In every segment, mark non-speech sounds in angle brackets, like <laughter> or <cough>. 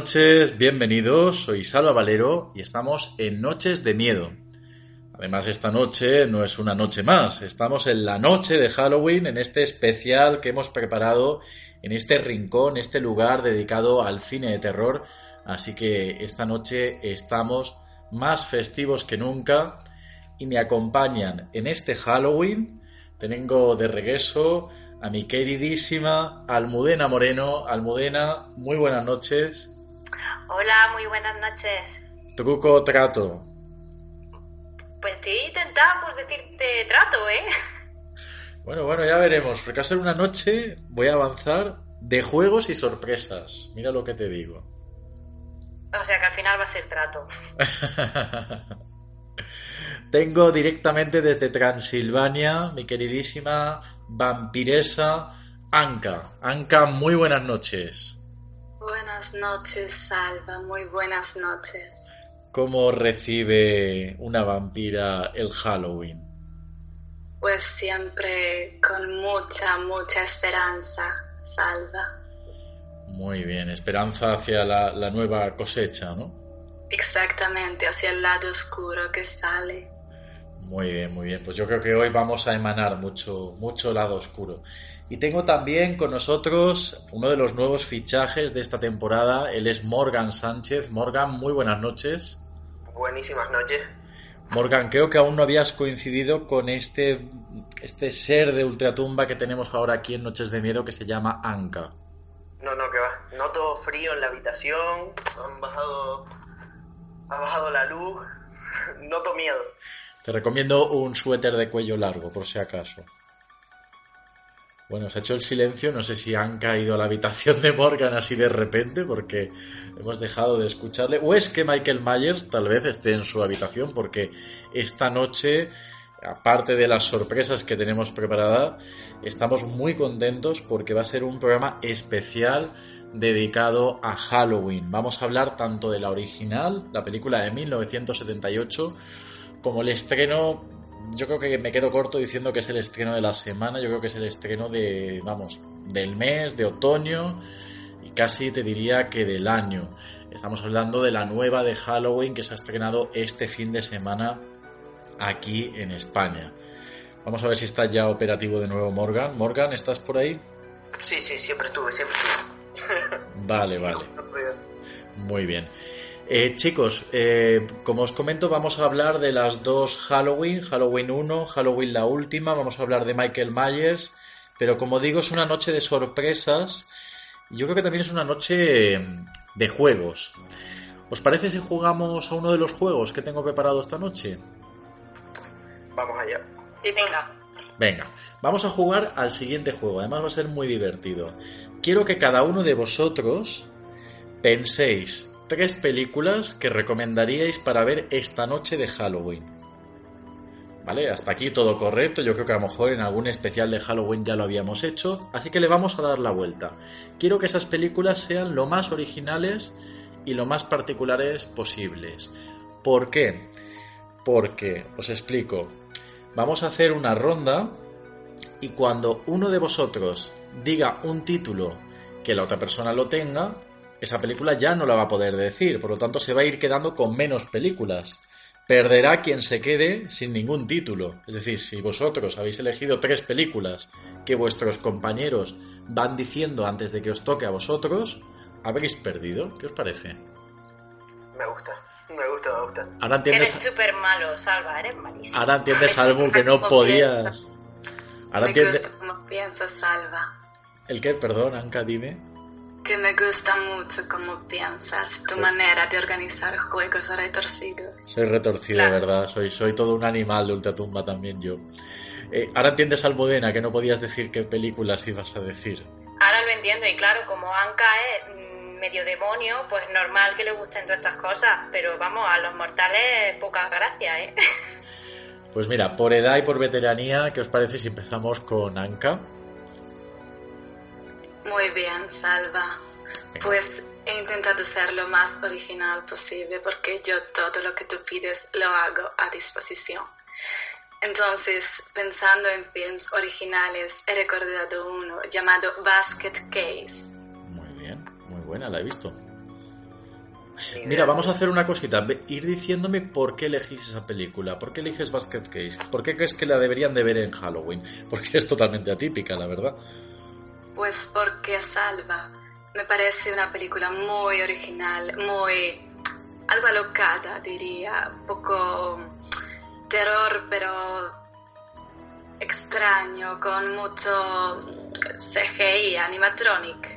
noches, bienvenidos, soy Salva Valero y estamos en Noches de Miedo. Además, esta noche no es una noche más, estamos en la noche de Halloween, en este especial que hemos preparado en este rincón, este lugar dedicado al cine de terror. Así que esta noche estamos más festivos que nunca y me acompañan en este Halloween. Tengo de regreso a mi queridísima Almudena Moreno. Almudena, muy buenas noches. Hola, muy buenas noches. Truco o trato. Pues estoy intentando pues, decirte trato, ¿eh? Bueno, bueno, ya veremos, porque va a ser una noche, voy a avanzar, de juegos y sorpresas. Mira lo que te digo. O sea que al final va a ser trato. <laughs> Tengo directamente desde Transilvania mi queridísima vampiresa Anka. Anka, muy buenas noches. Buenas noches, Salva, muy buenas noches. ¿Cómo recibe una vampira el Halloween? Pues siempre con mucha, mucha esperanza, Salva. Muy bien, esperanza hacia la, la nueva cosecha, ¿no? Exactamente, hacia el lado oscuro que sale. Muy bien, muy bien. Pues yo creo que hoy vamos a emanar mucho, mucho lado oscuro. Y tengo también con nosotros uno de los nuevos fichajes de esta temporada. Él es Morgan Sánchez. Morgan, muy buenas noches. Buenísimas noches. Morgan, creo que aún no habías coincidido con este, este ser de ultratumba que tenemos ahora aquí en Noches de Miedo que se llama Anka. No, no, que va. Noto frío en la habitación. Han bajado. Ha bajado la luz. <laughs> Noto miedo. Te recomiendo un suéter de cuello largo, por si acaso. Bueno, se ha hecho el silencio, no sé si han caído a la habitación de Morgan así de repente, porque hemos dejado de escucharle. O es que Michael Myers tal vez esté en su habitación, porque esta noche, aparte de las sorpresas que tenemos preparadas, estamos muy contentos porque va a ser un programa especial dedicado a Halloween. Vamos a hablar tanto de la original, la película de 1978, como el estreno, yo creo que me quedo corto diciendo que es el estreno de la semana, yo creo que es el estreno de, vamos, del mes, de otoño y casi te diría que del año. Estamos hablando de la nueva de Halloween que se ha estrenado este fin de semana aquí en España. Vamos a ver si está ya operativo de nuevo Morgan. Morgan, ¿estás por ahí? Sí, sí, siempre estuve, siempre estuve. Vale, vale. <laughs> Muy bien. Eh, chicos, eh, como os comento, vamos a hablar de las dos Halloween, Halloween 1, Halloween la última, vamos a hablar de Michael Myers, pero como digo, es una noche de sorpresas yo creo que también es una noche de juegos. ¿Os parece si jugamos a uno de los juegos que tengo preparado esta noche? Vamos allá. Y venga. Venga, vamos a jugar al siguiente juego, además va a ser muy divertido. Quiero que cada uno de vosotros penséis tres películas que recomendaríais para ver esta noche de Halloween. ¿Vale? Hasta aquí todo correcto. Yo creo que a lo mejor en algún especial de Halloween ya lo habíamos hecho. Así que le vamos a dar la vuelta. Quiero que esas películas sean lo más originales y lo más particulares posibles. ¿Por qué? Porque, os explico, vamos a hacer una ronda y cuando uno de vosotros diga un título que la otra persona lo tenga, esa película ya no la va a poder decir, por lo tanto se va a ir quedando con menos películas. Perderá quien se quede sin ningún título. Es decir, si vosotros habéis elegido tres películas que vuestros compañeros van diciendo antes de que os toque a vosotros, habréis perdido. ¿Qué os parece? Me gusta, me gusta, me gusta. Ahora entiendes, Eres súper malo, Salva, eres malísimo. ahora entiendes algo que no <laughs> podías. Ahora Me entiendes. gusta cómo piensas, Salva. ¿El qué? Perdón, Anka, dime. Porque me gusta mucho cómo piensas, tu manera de organizar juegos retorcidos. Soy retorcido, ¿verdad? Soy, soy todo un animal de ultratumba también yo. Eh, ahora entiendes, Almudena, que no podías decir qué películas ibas a decir. Ahora lo entiendo y claro, como Anka es medio demonio, pues normal que le gusten todas estas cosas, pero vamos, a los mortales pocas gracias, ¿eh? <laughs> Pues mira, por edad y por veteranía, ¿qué os parece si empezamos con Anka? Muy bien, Salva. Pues he intentado ser lo más original posible porque yo todo lo que tú pides lo hago a disposición. Entonces, pensando en films originales, he recordado uno llamado Basket Case buena, la he visto. Mira, vamos a hacer una cosita. Ir diciéndome por qué elegís esa película. ¿Por qué eliges Basket Case? ¿Por qué crees que la deberían de ver en Halloween? <laughs> Porque es totalmente atípica, la verdad. Pues porque Salva me parece una película muy original, muy... algo alocada, diría. Un poco terror, pero extraño, con mucho CGI, animatronic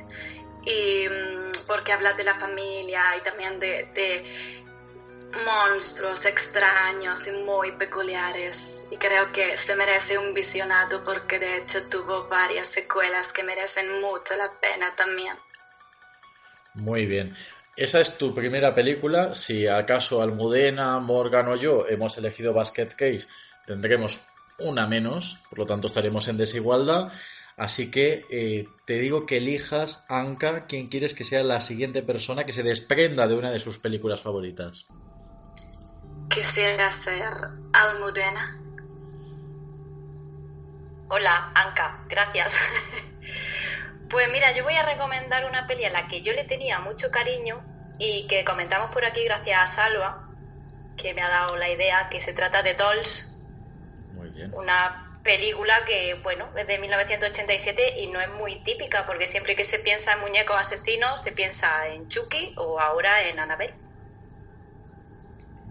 y mm, porque habla de la familia y también de, monstruos extraños y muy peculiares y creo que se merece un visionado porque de hecho tuvo varias secuelas que merecen mucho la pena también. Muy bien. Esa es tu primera película. Si acaso Almudena, Morgan o yo hemos elegido Basket Case, tendremos una menos, por lo tanto estaremos en desigualdad. Así que eh, te digo que elijas, Anka, quien quieres que sea la siguiente persona que se desprenda de una de sus películas favoritas. Quisiera ser Almudena. Hola, Anka, gracias. <laughs> pues mira, yo voy a recomendar una peli a la que yo le tenía mucho cariño y que comentamos por aquí gracias a Salva, que me ha dado la idea, que se trata de Dolls. Muy bien. Una película que, bueno, es de 1987 y no es muy típica, porque siempre que se piensa en muñecos asesinos, se piensa en Chucky o ahora en Annabelle.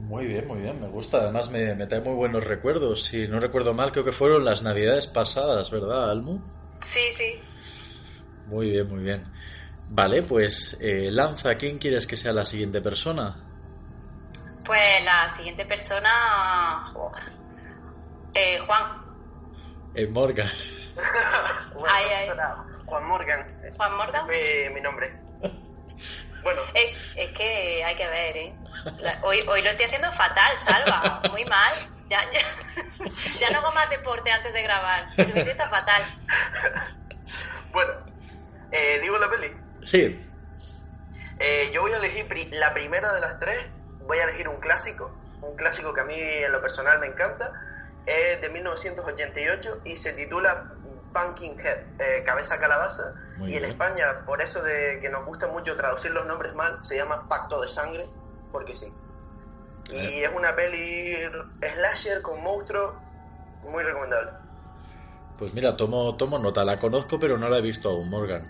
Muy bien, muy bien, me gusta. Además, me, me, trae muy buenos recuerdos. Si no recuerdo mal, creo que fueron las navidades pasadas, ¿verdad, Almu? Sí, sí. Muy bien, muy bien. Vale, pues eh, lanza, ¿quién quieres que sea la siguiente persona? Pues la siguiente persona. Eh, Juan. Eh, Morgan. <laughs> Juan Morgan. Juan Morgan. Mi, nombre. Bueno. Es, que hay que ver, ¿eh? hoy, hoy lo estoy haciendo fatal, Salva. Muy mal. Ya, ya, <laughs> no hago más deporte antes de grabar. Se me sienta fatal. Bueno, eh, ¿digo la peli? Sí. Eh, yo voy a elegir la primera de las tres. Voy a elegir un clásico. Un clásico que a mí en lo personal me encanta es de 1988 y se titula Pumpkinhead, eh, Cabeza Calabaza. Y en España, por eso de que nos gusta mucho traducir los nombres mal, se llama Pacto de Sangre, porque sí. Y es una peli slasher con monstruos muy recomendable. Pues mira, tomo, tomo nota, la conozco pero no la he visto aún, Morgan.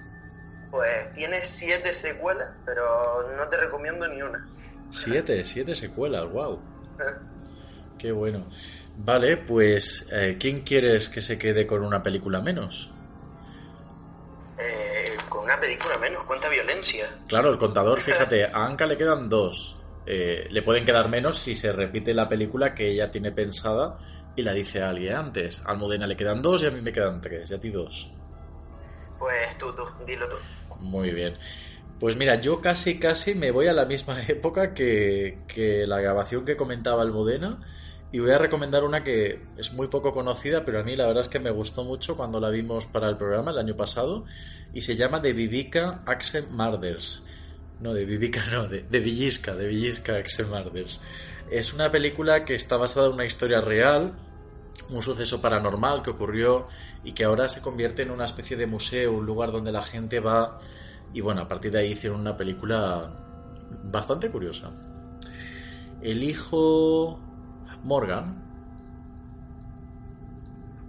Pues tiene siete secuelas, pero no te recomiendo ni una. Siete, siete secuelas, wow. <laughs> Qué bueno. Vale, pues eh, ¿quién quieres que se quede con una película menos? Una película menos, ¿cuánta violencia? Claro, el contador, <laughs> fíjate, a Anka le quedan dos. Eh, le pueden quedar menos si se repite la película que ella tiene pensada y la dice a alguien antes. A Almudena le quedan dos y a mí me quedan tres, y a ti dos. Pues tú, tú, dilo tú. Muy bien. Pues mira, yo casi, casi me voy a la misma <laughs> época que, que la grabación que comentaba Almudena y voy a recomendar una que es muy poco conocida, pero a mí la verdad es que me gustó mucho cuando la vimos para el programa el año pasado. Y se llama The Vivica Accent Murders. No, de Vivica, no, de, de Villisca, de Villisca Accent Murders. Es una película que está basada en una historia real, un suceso paranormal que ocurrió y que ahora se convierte en una especie de museo, un lugar donde la gente va. Y bueno, a partir de ahí hicieron una película bastante curiosa. El hijo Morgan.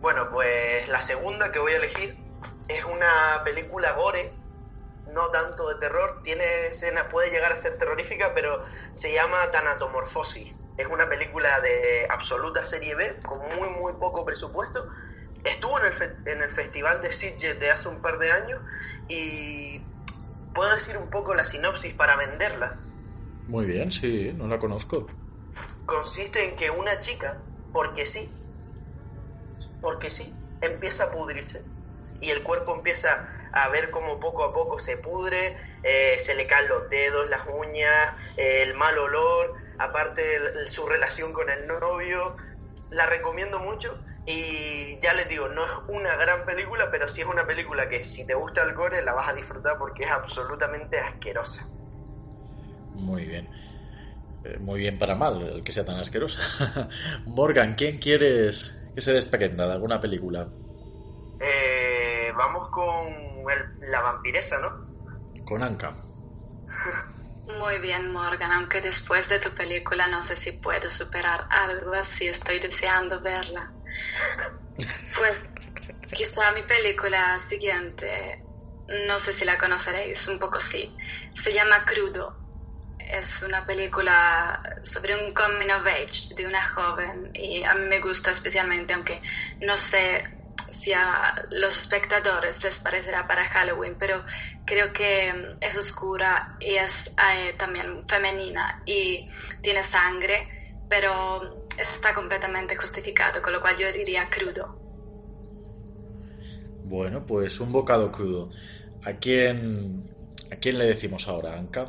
Bueno, pues la segunda que voy a elegir es una película gore, no tanto de terror, tiene escenas, puede llegar a ser terrorífica, pero se llama Tanatomorfosis. Es una película de absoluta serie B, con muy, muy poco presupuesto. Estuvo en el, en el Festival de Sitges de hace un par de años y ¿Puedo decir un poco la sinopsis para venderla? Muy bien, sí, no la conozco. Consiste en que una chica, porque sí, porque sí, empieza a pudrirse. Y el cuerpo empieza a ver cómo poco a poco se pudre, eh, se le caen los dedos, las uñas, el mal olor, aparte su relación con el novio. La recomiendo mucho y ya les digo, no es una gran película, pero sí es una película que si te gusta el gore la vas a disfrutar porque es absolutamente asquerosa. Muy bien. Eh, muy bien para mal, el que sea tan asquerosa. <laughs> Morgan, ¿quién quieres que se desprenda de alguna película? Vamos con la vampiresa, ¿no? Con Anka. Muy bien, Morgan, aunque después de tu película no sé si puedo superar algo así, estoy deseando verla. Pues quizá mi película siguiente, no sé si la conoceréis, un poco sí, se llama Crudo. Es una película sobre un coming of age de una joven y a mí me gusta especialmente, aunque no sé si a los espectadores les parecerá para Halloween, pero creo que es oscura y es eh, también femenina y tiene sangre, pero está completamente justificado, con lo cual yo diría crudo. Bueno, pues un bocado crudo. ¿A quién, a quién le decimos ahora, Anka?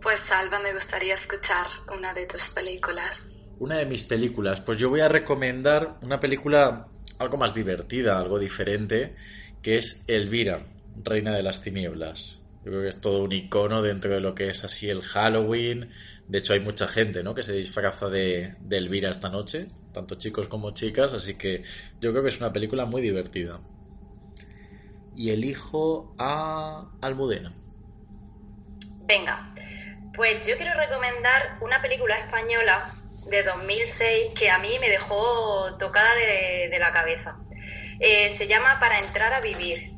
Pues Salva, me gustaría escuchar una de tus películas. Una de mis películas. Pues yo voy a recomendar una película algo más divertida, algo diferente, que es Elvira, Reina de las Tinieblas. Yo creo que es todo un icono dentro de lo que es así el Halloween. De hecho, hay mucha gente ¿no? que se disfraza de, de Elvira esta noche, tanto chicos como chicas, así que yo creo que es una película muy divertida. Y elijo a Almudena. Venga, pues yo quiero recomendar una película española de 2006 que a mí me dejó tocada de, la cabeza. Eh, se llama Para entrar a vivir.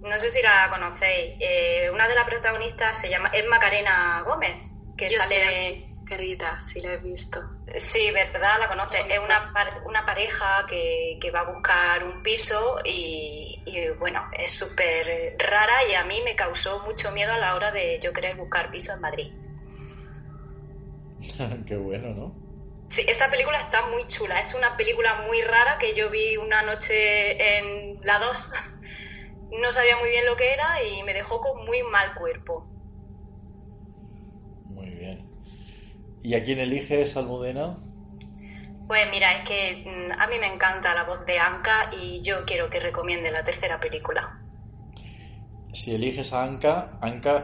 No sé si la conocéis. Eh, una de las protagonistas se llama es Macarena Gómez, que sale. querida, si la he visto. Sí, ¿verdad? La conoce. Es una, una pareja que, va a buscar un piso y, y bueno, es súper rara y a mí me causó mucho miedo a la hora de yo querer buscar piso en Madrid. <laughs> Qué bueno, ¿no? Sí, esa película está muy chula. Es una película muy rara que yo vi una noche en la 2. <laughs> No sabía muy bien lo que era y me dejó con muy mal cuerpo. Muy bien. ¿Y a quién eliges, Almudena? Pues mira, es que mm, a mí me encanta la voz de Anka y yo quiero que recomiende la tercera película. Si eliges a Anka, Anka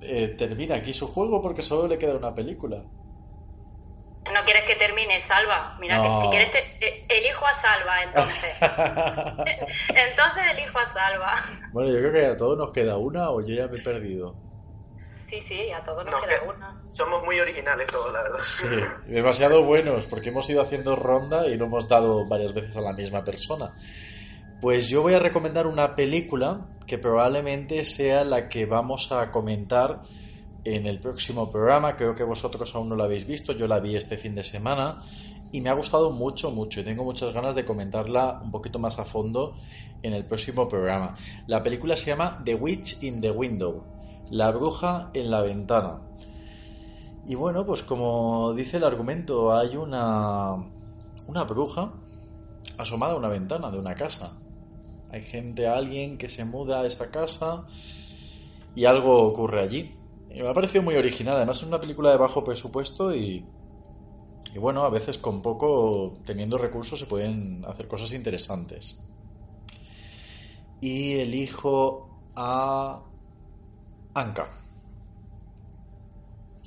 eh, termina aquí su juego porque solo le queda una película. No quieres que termine, Salva. Mira, que si quieres, te, elijo a Salva, entonces. <laughs> entonces elijo a Salva. Bueno, yo creo que a todos nos queda una o yo ya me he perdido. Sí, sí, a todos nos, queda una. Somos muy originales todos, la verdad. Sí, demasiado buenos, porque hemos ido haciendo ronda y lo hemos dado varias veces a la misma persona. Pues yo voy a recomendar una película que probablemente sea la que vamos a comentar en el próximo programa. Creo que vosotros aún no la habéis visto, yo la vi este fin de semana y me ha gustado mucho, mucho y tengo muchas ganas de comentarla un poquito más a fondo en el próximo programa. La película se llama The Witch in the Window, la bruja en la ventana. Y bueno, pues como dice el argumento, hay una, una bruja asomada a una ventana de una casa. Hay gente, alguien que se muda a esa casa y algo ocurre allí me ha parecido muy original. Además, es una película de bajo presupuesto y, y bueno, a veces con poco, teniendo recursos, se pueden hacer cosas interesantes. Y elijo a Anka.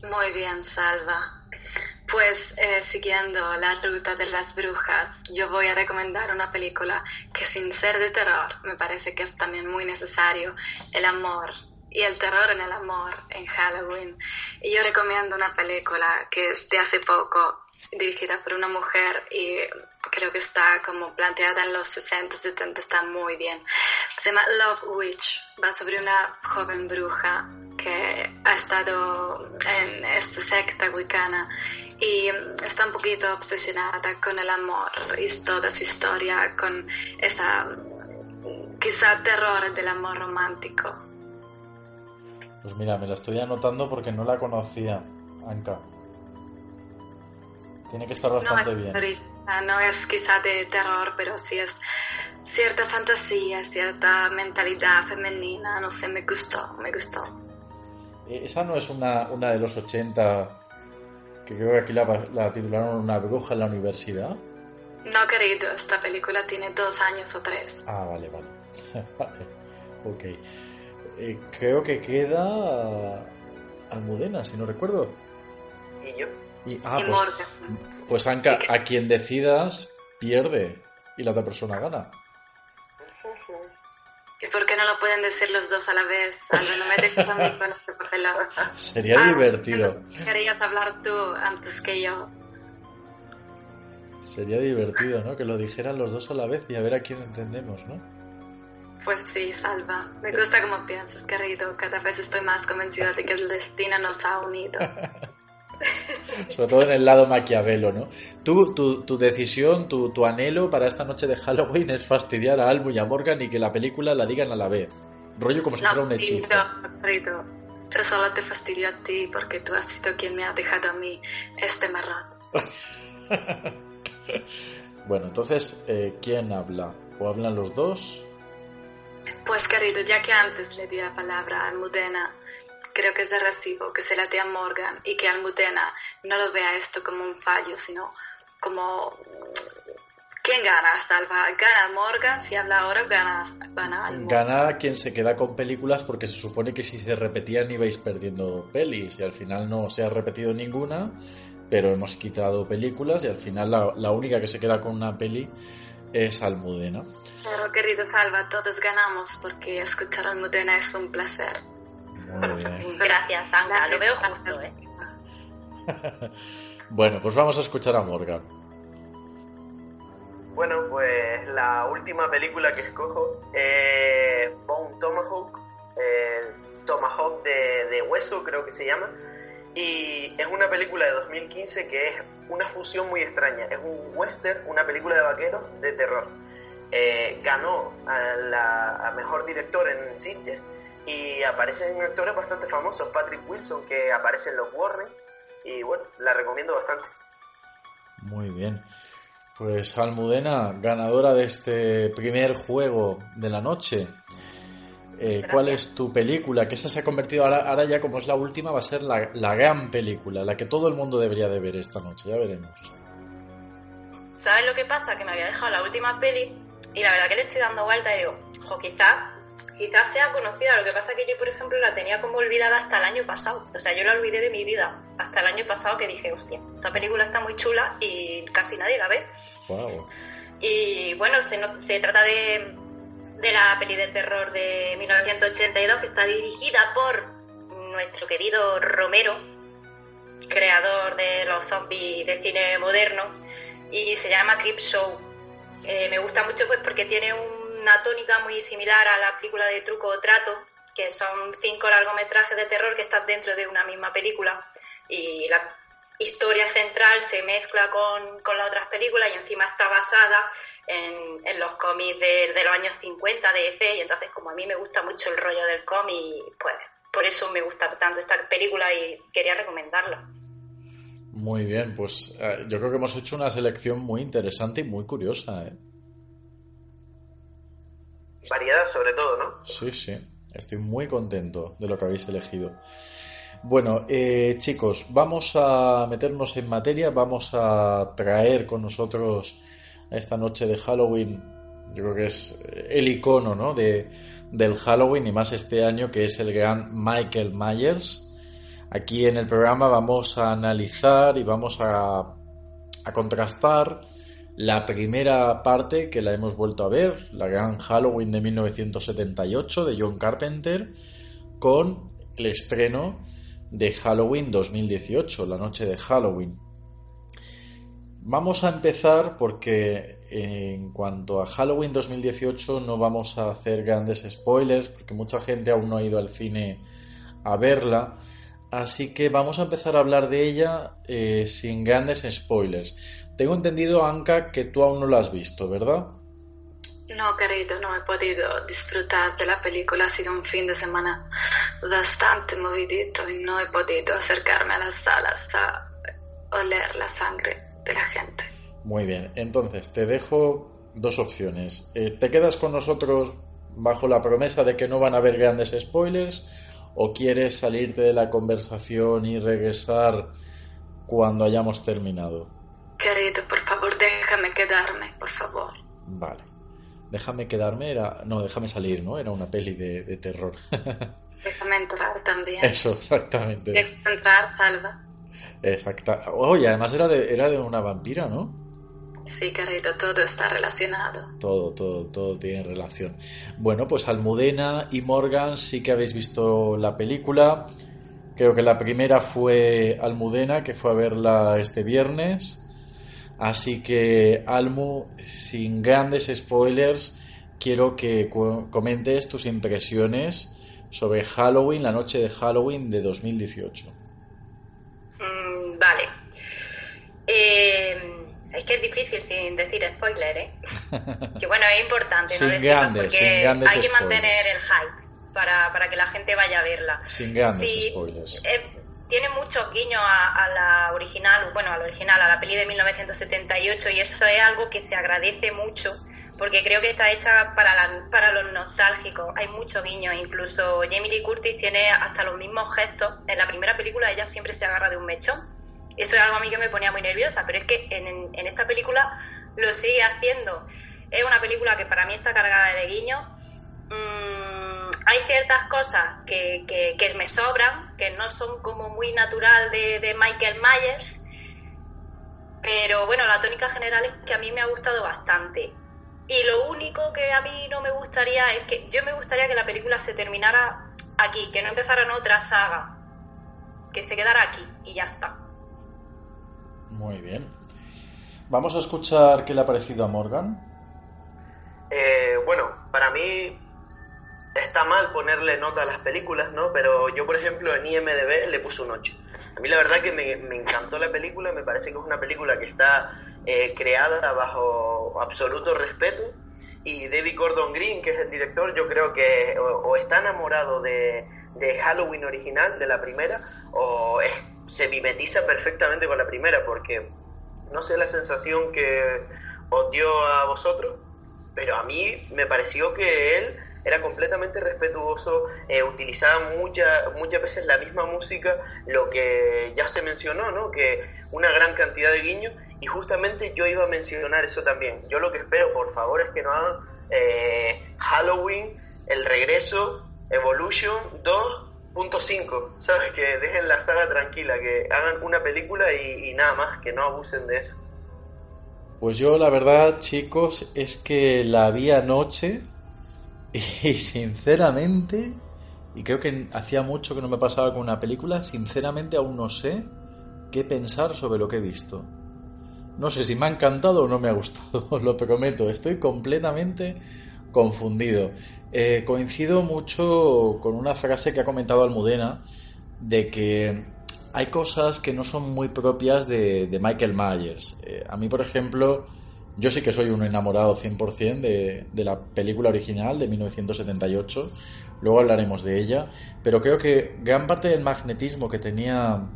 Muy bien, Salva. Pues eh, siguiendo la ruta de las brujas, yo voy a recomendar una película que sin ser de terror me parece que es también muy necesario, El amor y el terror en el amor en Halloween. Y yo recomiendo una película que es de hace poco, dirigida por una mujer y creo que está como planteada en los 60, 70, está muy bien. Se llama Love Witch, va sobre una joven bruja que ha estado en esta secta wicana y está un poquito obsesionada con el amor y toda su historia con esa quizá terror del amor romántico Pues mira, me la estoy anotando porque no la conocía, Anka. Tiene que estar bastante no, bien. No es quizá de terror, pero sí es cierta fantasía, cierta mentalidad femenina. No sé, me gustó, me gustó. Eh, ¿Esa no es una, una de los 80 que creo que aquí la, la titularon Una bruja en la universidad? No, querido, esta película tiene dos años o tres. Ah, vale, vale. <laughs> vale. Ok. Eh, creo que queda Almudena, si no recuerdo. ¿Y yo? Y, ah, Y pues, Morgan. pues Anka, a quien decidas pierde y la otra persona gana. ¿Y por qué no lo pueden decir los dos a la vez? Algo, no me dejes a mí con este. <laughs> Sería Ah, divertido. Querías hablar tú antes que yo. Sería divertido, ¿no? Que lo dijeran los dos a la vez y a ver a quién entendemos, ¿no? Pues sí, Salva. Me gusta cómo piensas, querido. Cada vez estoy más convencida de que el destino nos ha unido. <laughs> Sobre todo en el lado maquiavelo, ¿no? Tú, tu, tu decisión, tu, tu anhelo para esta noche de Halloween es fastidiar a Almu y a Morgan y que la película la digan a la vez. Rollo como si fuera un hechizo. querido, querido. Yo solo te fastidio a ti porque tú has sido quien me ha dejado a mí este marrón. <laughs> Bueno, entonces, eh, ¿quién habla? ¿O hablan los dos? Pues querido, ya que antes le di la palabra a Almudena, creo que es de recibo que se la dé a Morgan y que Almudena no lo vea esto como un fallo, sino como... ¿Quién gana, Salva? ¿Gana Morgan? Si habla ahora, gana, gana. Gana quien se queda con películas porque se supone que si se repetían ibais perdiendo pelis y al final no se ha repetido ninguna, pero hemos quitado películas y al final la, la única que se queda con una peli es Almudena. Pero querido Salva, todos ganamos porque escuchar a Almudena es un placer. Muy bien. Gracias, Anka. Lo veo justo, ¿eh? <laughs> Bueno, pues vamos a escuchar a Morgan. Bueno, pues la última película que escojo es Bone Tomahawk, eh, Tomahawk de, de hueso creo que se llama, y es una película de 2015 que es una fusión muy extraña, es un western, una película de vaqueros de terror. Eh, ganó a la a mejor director en Sitges y aparecen actores bastante famosos, Patrick Wilson que aparece en los Warren, y bueno, la recomiendo bastante. Muy bien. Pues Almudena, ganadora de este primer juego de la noche. Eh, ¿Cuál es tu película? Que esa se ha convertido ahora, ahora ya como es la última, va a ser la, la gran película, la que todo el mundo debería de ver esta noche, ya veremos. ¿Sabes lo que pasa? Que me había dejado la última peli y la verdad que le estoy dando vuelta y digo, ojo, quizás quizás sea conocida. Lo que pasa es que yo, por ejemplo, la tenía como olvidada hasta el año pasado. O sea, yo la olvidé de mi vida hasta el año pasado que dije, hostia, esta película está muy chula y casi nadie la ve. Wow. Y bueno, se, no- se trata de, de la peli de terror de 1982 que está dirigida por nuestro querido Romero, creador de los zombies de cine moderno, y se llama Creep Show. Eh, me gusta mucho pues porque tiene una tónica muy similar a la película de Truco o Trato, que son cinco largometrajes de terror que están dentro de una misma película y la historia central se mezcla con, con las otras películas y encima está basada en, en los cómics de, los años 50 de EC y entonces como a mí me gusta mucho el rollo del cómic, pues por eso me gusta tanto esta película y quería recomendarla. Muy bien, pues eh, yo creo que hemos hecho una selección muy interesante y muy curiosa. ¿eh? Variedad sobre todo, ¿no? Sí, sí, estoy muy contento de lo que habéis elegido. Bueno, eh, chicos, vamos a meternos en materia, vamos a traer con nosotros a esta noche de Halloween, yo creo que es el icono ¿no? de, del Halloween y más este año, que es el gran Michael Myers. Aquí en el programa vamos a analizar y vamos a, contrastar la primera parte que la hemos vuelto a ver, la gran Halloween de 1978 de John Carpenter, con el estreno de Halloween 2018, la noche de Halloween. Vamos a empezar porque en cuanto a Halloween 2018 no vamos a hacer grandes spoilers porque mucha gente aún no ha ido al cine a verla. Así que vamos a empezar a hablar de ella eh, sin grandes spoilers. Tengo entendido, Anka, que tú aún no la has visto, ¿verdad? No, querido, no he podido disfrutar de la película. Ha sido un fin de semana bastante movidito y no he podido acercarme a las salas a oler la sangre de la gente. Muy bien, entonces te dejo dos opciones. Eh, ¿Te quedas con nosotros bajo la promesa de que no van a haber grandes spoilers? ¿O quieres salirte de la conversación y regresar cuando hayamos terminado? Querido, por favor, déjame quedarme, por favor. Vale. Déjame quedarme, era. No, déjame salir, ¿no? Era una peli de, terror. <laughs> déjame entrar también. Eso, exactamente. Déjame entrar, salva. Exacta. Oye, además era de, era de una vampira, ¿no? Sí, querido, todo está relacionado. Todo, todo, todo tiene relación. Bueno, pues Almudena y Morgan sí que habéis visto la película. Creo que la primera fue Almudena, que fue a verla este viernes. Así que, Almu, sin grandes spoilers, quiero que comentes tus impresiones sobre Halloween, la noche de Halloween de 2018. Mm, vale. Eh, es que es difícil sin decir spoiler, ¿eh? <laughs> que bueno, es importante sin no grandes, porque hay que mantener el hype para, para, que la gente vaya a verla. Sin grandes spoilers. Eh, tiene muchos guiños a, la original, bueno, a la original, a la peli de 1978 y eso es algo que se agradece mucho porque creo que está hecha para, para los nostálgicos. Hay muchos guiños, incluso Jamie Lee Curtis tiene hasta los mismos gestos. En la primera película ella siempre se agarra de un mechón. Eso es algo a mí que me ponía muy nerviosa, pero es que en, esta película lo sigue haciendo. Es una película que para mí está cargada de guiños. Mm, hay ciertas cosas que, me sobran, que no son como muy natural de, Michael Myers, pero bueno, la tónica general es que a mí me ha gustado bastante. Y lo único que a mí no me gustaría es que yo me gustaría que la película se terminara aquí, que no empezara otra saga, que se quedara aquí y ya está. Muy bien. Vamos a escuchar qué le ha parecido a Morgan. Eh, bueno, para mí está mal ponerle nota a las películas, ¿no? Pero yo, por ejemplo, en IMDB le puse un 8. A mí la verdad que me, encantó la película, me parece que es una película que está eh, creada bajo absoluto respeto y David Gordon Green, que es el director, yo creo que o, está enamorado de, Halloween original, de la primera, o se mimetiza perfectamente con la primera, porque no sé la sensación que os dio a vosotros, pero a mí me pareció que él era completamente respetuoso, eh, utilizaba mucha, muchas veces la misma música, lo que ya se mencionó, ¿no? Que una gran cantidad de guiños, y justamente yo iba a mencionar eso también. Yo lo que espero, por favor, es que no hagan eh, Halloween, el regreso, Evolution 2.5, ¿sabes? Que dejen la saga tranquila, que hagan una película y, y nada más, que no abusen de eso. Pues yo la verdad, chicos, es que la vi anoche y <laughs> sinceramente, y creo que hacía mucho que no me pasaba con una película, sinceramente aún no sé qué pensar sobre lo que he visto. No sé si me ha encantado o no me ha gustado, os <laughs> lo prometo, estoy completamente confundido. Eh, coincido mucho con una frase que ha comentado Almudena, de que hay cosas que no son muy propias de, Michael Myers. Eh, a mí, por ejemplo, yo sí que soy un enamorado 100% de, de la película original de 1978, luego hablaremos de ella, pero creo que gran parte del magnetismo que tenía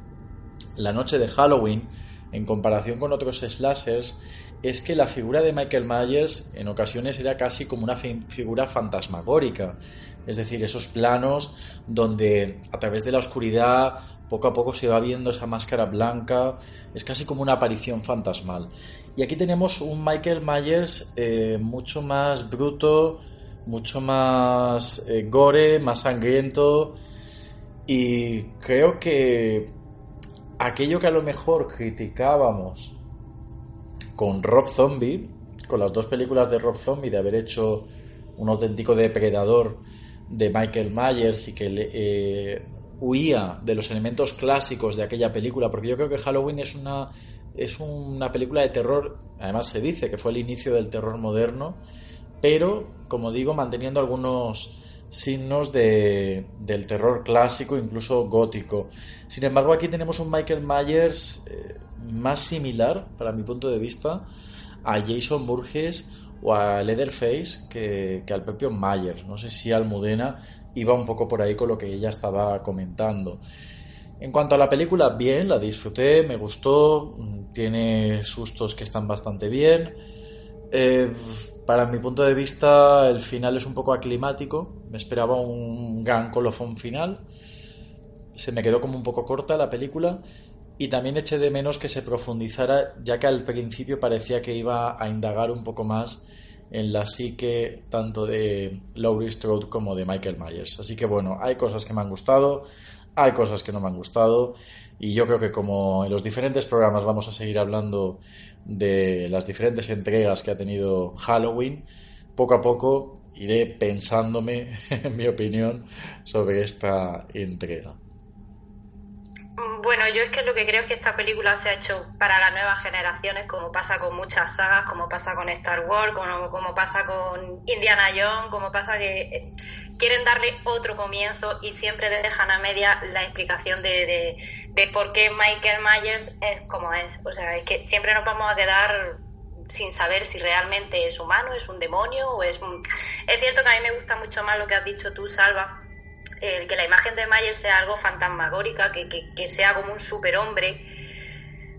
la noche de Halloween en comparación con otros slashers es que la figura de Michael Myers en ocasiones era casi como una figura fantasmagórica, es decir, esos planos donde a través de la oscuridad poco a poco se va viendo esa máscara blanca, es casi como una aparición fantasmal. Y aquí tenemos un Michael Myers eh, mucho más bruto, mucho más eh, gore, más sangriento. Y creo que aquello que a lo mejor criticábamos con Rob Zombie, con las dos películas de Rob Zombie, de haber hecho un auténtico depredador de Michael Myers y que eh, huía de los elementos clásicos de aquella película, porque yo creo que Halloween es una es una película de terror, además se dice que fue el inicio del terror moderno, pero, como digo, manteniendo algunos signos de, del terror clásico, incluso gótico. Sin embargo, aquí tenemos un Michael Myers eh, más similar, para mi punto de vista, a Jason Burgess o a Leatherface que, que al propio Myers. No sé si Almudena iba un poco por ahí con lo que ella estaba comentando. En cuanto a la película, bien, la disfruté, me gustó, tiene sustos que están bastante bien. Eh, para mi punto de vista, el final es un poco aclimático. Me esperaba un gran colofón final. Se me quedó como un poco corta la película. Y también eché de menos que se profundizara, ya que al principio parecía que iba a indagar un poco más en la psique tanto de Laurie Strode como de Michael Myers. Así que bueno, hay cosas que me han gustado, hay cosas que no me han gustado y yo creo que como en los diferentes programas vamos a seguir hablando de las diferentes entregas que ha tenido Halloween, poco a poco iré pensándome, en <laughs> mi opinión, sobre esta entrega. Bueno, yo es que lo que creo es que esta película se ha hecho para las nuevas generaciones, como pasa con muchas sagas, como pasa con Star Wars, como, como pasa con Indiana Jones, como pasa que eh, quieren darle otro comienzo y siempre dejan a media la explicación de, de, por qué Michael Myers es como es. O sea, es que siempre nos vamos a quedar sin saber si realmente es humano, es un demonio o es un... Es cierto que a mí me gusta mucho más lo que has dicho tú, Salva, que la imagen de Mayer sea algo fantasmagórica, que, que, sea como un superhombre,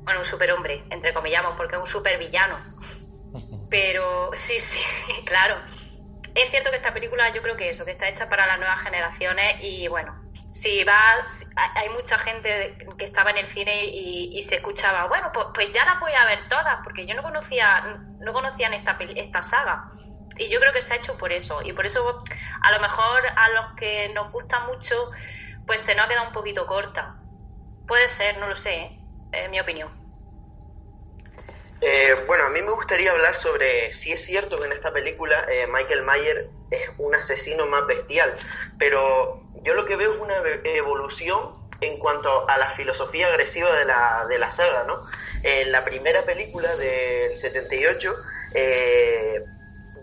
bueno, un superhombre, entre comillamos, porque es un supervillano. <laughs> Pero sí, sí, <laughs> claro. Es cierto que esta película yo creo que eso, que está hecha para las nuevas generaciones y bueno, si va, hay mucha gente que estaba en el cine y, se escuchaba, bueno, pues, pues, ya las voy a ver todas, porque yo no conocía, no conocían esta, esta saga y yo creo que se ha hecho por eso. Y por eso, a lo mejor a los que nos gusta mucho, pues se nos ha quedado un poquito corta. Puede ser, no lo sé, es mi opinión. Eh, bueno, a mí me gustaría hablar sobre si es cierto que en esta película eh, Michael Mayer es un asesino más bestial, pero yo lo que veo es una evolución en cuanto a la filosofía agresiva de la, de la saga, ¿no? En la primera película del 78, eh,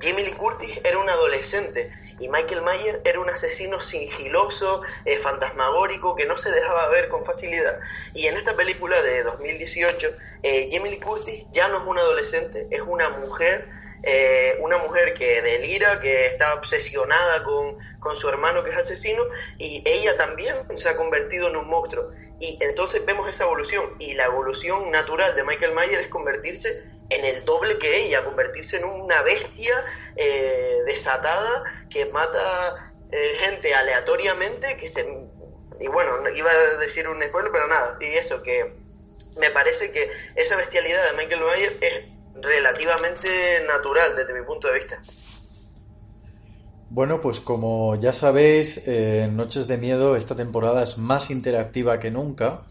Jimmy Lee Curtis era un adolescente y Michael Myers era un asesino sigiloso, eh, fantasmagórico, que no se dejaba ver con facilidad. Y en esta película de 2018, eh, Jamie Lee Curtis ya no es un adolescente, es una mujer, eh, una mujer que delira, que está obsesionada con, con su hermano que es asesino, y ella también se ha convertido en un monstruo. Y entonces vemos esa evolución, y la evolución natural de Michael Myers es convertirse en el doble que ella, convertirse en una bestia eh, desatada que mata eh, gente aleatoriamente, que se... Y bueno, iba a decir un spoiler, pero nada, y eso, que me parece que esa bestialidad de Michael Myers es relativamente natural desde mi punto de vista. Bueno, pues como ya sabéis, eh, Noches de Miedo esta temporada es más interactiva que nunca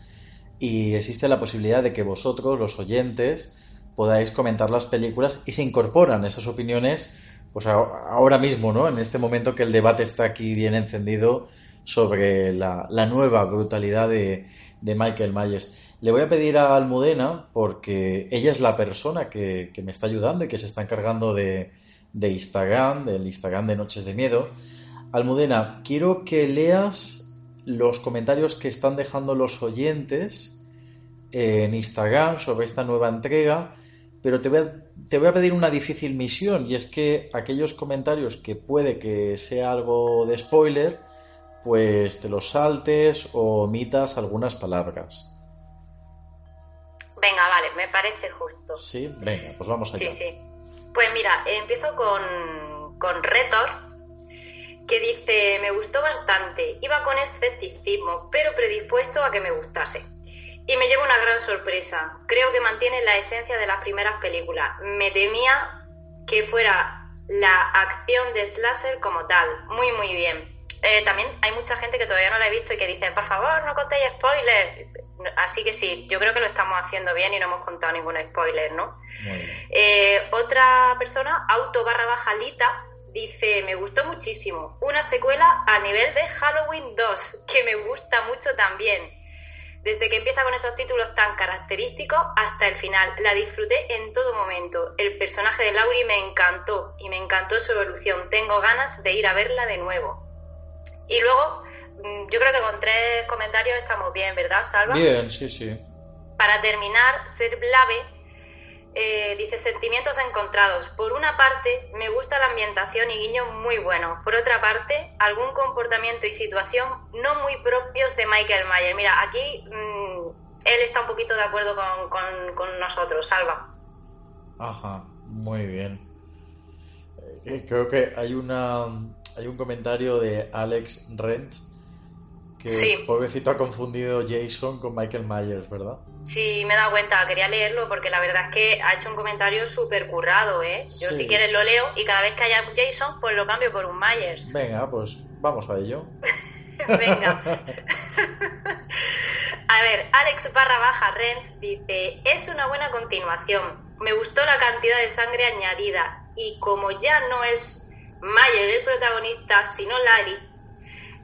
y existe la posibilidad de que vosotros, los oyentes, podáis comentar las películas y se incorporan esas opiniones pues ahora mismo, ¿no? En este momento que el debate está aquí bien encendido sobre la, nueva brutalidad de, Michael Myers. Le voy a pedir a Almudena, porque ella es la persona que, me está ayudando y que se está encargando de, de Instagram, del Instagram de Noches de Miedo. Almudena, quiero que leas los comentarios que están dejando los oyentes en Instagram sobre esta nueva entrega pero te voy, a, te voy a pedir una difícil misión y es que aquellos comentarios que puede que sea algo de spoiler, pues te los saltes o omitas algunas palabras. Venga, vale, me parece justo. Sí, venga, pues vamos allá. Sí, sí. Pues mira, empiezo con, con Retor, que dice, me gustó bastante, iba con escepticismo, pero predispuesto a que me gustase. Y me lleva una gran sorpresa. Creo que mantiene la esencia de las primeras películas. Me temía que fuera la acción de Slasher como tal. Muy, muy bien. Eh, también hay mucha gente que todavía no la ha visto y que dice, por favor, no contéis spoilers. Así que sí, yo creo que lo estamos haciendo bien y no hemos contado ningún spoiler, ¿no? Eh, otra persona, auto barra bajalita, dice, me gustó muchísimo. Una secuela a nivel de Halloween 2, que me gusta mucho también desde que empieza con esos títulos tan característicos hasta el final. La disfruté en todo momento. El personaje de Laurie me encantó y me encantó su evolución. Tengo ganas de ir a verla de nuevo. Y luego, mm, yo creo que con tres comentarios estamos bien, ¿verdad, Salva? Bien, sí, sí. Para terminar, Ser Blave eh, dice sentimientos encontrados. Por una parte, me gusta la ambientación y guiño muy bueno. Por otra parte, algún comportamiento y situación no muy propios de Michael Mayer. Mira, aquí mm, él está un poquito de acuerdo con, con nosotros, Salva. Ajá, muy bien. Eh, creo que hay una hay un comentario de Alex Rentz que pobrecito ha confundido Jason con Michael Myers, ¿verdad? Sí, me he dado cuenta, quería leerlo porque la verdad es que ha hecho un comentario súper currado, ¿eh? Yo si quieres lo leo y cada vez que haya un Jason, pues lo cambio por un Myers. Venga, pues vamos a ello. <laughs> Venga. <laughs> a ver, Alex barra baja Renz dice, es una buena continuación. Me gustó la cantidad de sangre añadida y como ya no es Mayer el protagonista, sino Larry,